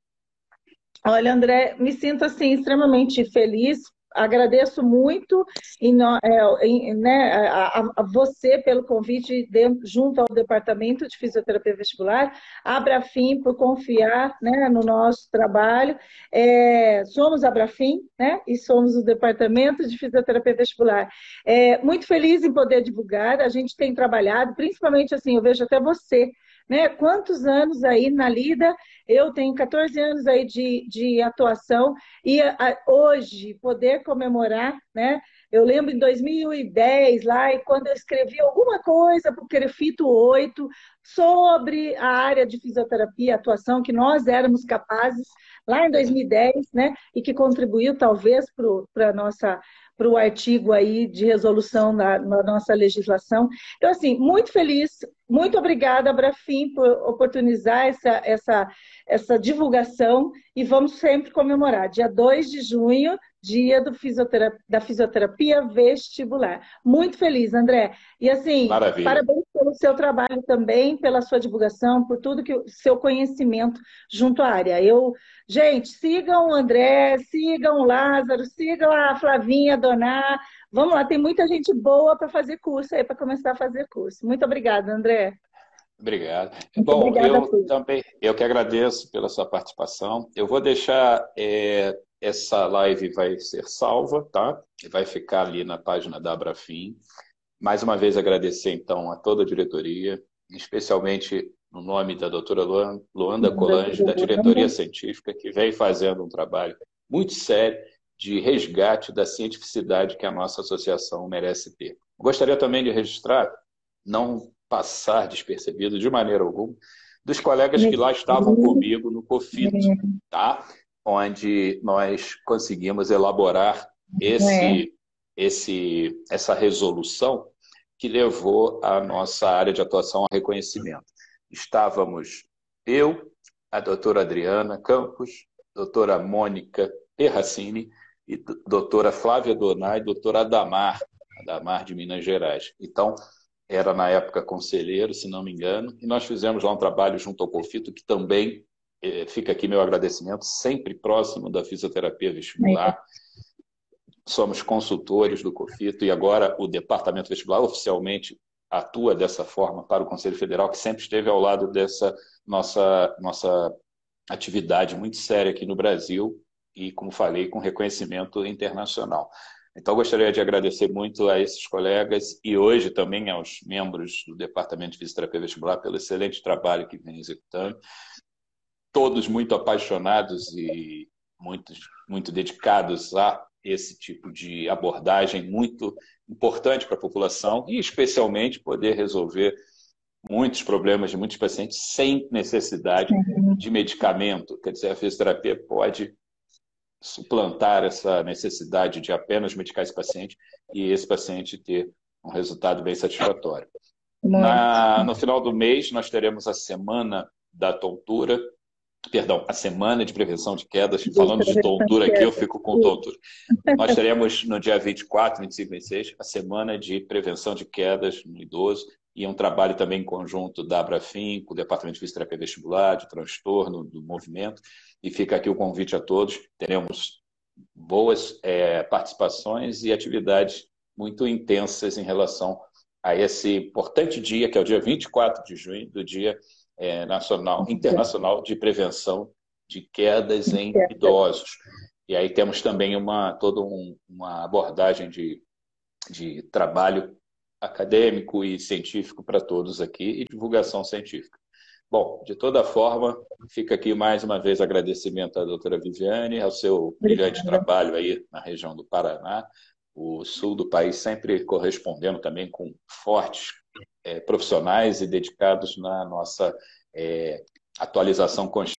Olha, André, me sinto assim extremamente feliz. Agradeço muito em, é, em, né, a, a, você pelo convite de, junto ao Departamento de Fisioterapia Vestibular, Abrafim por confiar né, no nosso trabalho. É, somos Abrafim né, e somos o Departamento de Fisioterapia Vestibular. É, muito feliz em poder divulgar, a gente tem trabalhado, principalmente assim, eu vejo até você né? Quantos anos aí na lida? Eu tenho 14 anos aí de, de atuação e a, hoje poder comemorar, né? Eu lembro em 2010, lá, e quando eu escrevi alguma coisa para o Crefito 8 sobre a área de fisioterapia, atuação, que nós éramos capazes, lá em 2010, né? E que contribuiu, talvez, para a nossa para o artigo aí de resolução na, na, nossa legislação. Então, assim, muito feliz, muito obrigada, Brafim, por oportunizar essa, essa, essa divulgação e vamos sempre comemorar. Dia 2 de junho, dia fisioterapia, da fisioterapia vestibular. Muito feliz, André. E assim, Maravilha. parabéns pelo seu trabalho também, pela sua divulgação, por tudo que o seu conhecimento junto à área. Eu, gente, sigam o André, sigam o Lázaro, sigam a Flavinha, Doná. Vamos lá, tem muita gente boa para fazer curso aí, para começar a fazer curso. Muito obrigada, André. Obrigado. Muito Bom, eu também eu que agradeço pela sua participação. Eu vou deixar é, essa live vai ser salva, tá? Vai ficar ali na página da Abrafim. Mais uma vez agradecer então a toda a diretoria, especialmente no nome da doutora Luanda Colange, da diretoria científica, que vem fazendo um trabalho muito sério de resgate da cientificidade que a nossa associação merece ter. Gostaria também de registrar, não passar despercebido de maneira alguma, dos colegas que lá estavam comigo no COFIT, tá? Onde nós conseguimos elaborar esse, é. esse, essa resolução que levou a nossa área de atuação ao reconhecimento. Estávamos eu, a doutora Adriana Campos, doutora Mônica Perracini e doutora Flávia Donai doutora Adamar, Adamar de Minas Gerais. Então, era na época conselheiro, se não me engano, e nós fizemos lá um trabalho junto ao Confito, que também fica aqui meu agradecimento, sempre próximo da fisioterapia vestibular. Somos consultores do COFITO e agora o Departamento Vestibular oficialmente atua dessa forma para o Conselho Federal, que sempre esteve ao lado dessa nossa, nossa atividade muito séria aqui no Brasil e, como falei, com reconhecimento internacional. Então, gostaria de agradecer muito a esses colegas e hoje também aos membros do Departamento de Fisioterapia Vestibular pelo excelente trabalho que vem executando. Todos muito apaixonados e muito, muito dedicados a esse tipo de abordagem muito importante para a população e, especialmente, poder resolver muitos problemas de muitos pacientes sem necessidade de medicamento. Quer dizer, a fisioterapia pode suplantar essa necessidade de apenas medicar esse paciente e esse paciente ter um resultado bem satisfatório. Na, no final do mês, nós teremos a semana da tontura, perdão, a semana de prevenção de quedas. Falando de tontura aqui, eu fico com tontura. Nós teremos no dia 24, 25 e 26 a semana de prevenção de quedas no idoso e um trabalho também em conjunto da Abrafim, com o Departamento de Fisioterapia Vestibular, de transtorno do movimento. E fica aqui o convite a todos. Teremos boas é, participações e atividades muito intensas em relação a esse importante dia, que é o dia 24 de junho, do Dia é, nacional, Internacional de Prevenção de Quedas em Idosos. E aí temos também uma, toda um, uma abordagem de, de trabalho acadêmico e científico para todos aqui e divulgação científica. Bom, de toda forma, fica aqui mais uma vez agradecimento à doutora Viviane, ao seu brilhante trabalho aí na região do Paraná, o sul do país sempre correspondendo também com fortes profissionais e dedicados na nossa é, atualização constante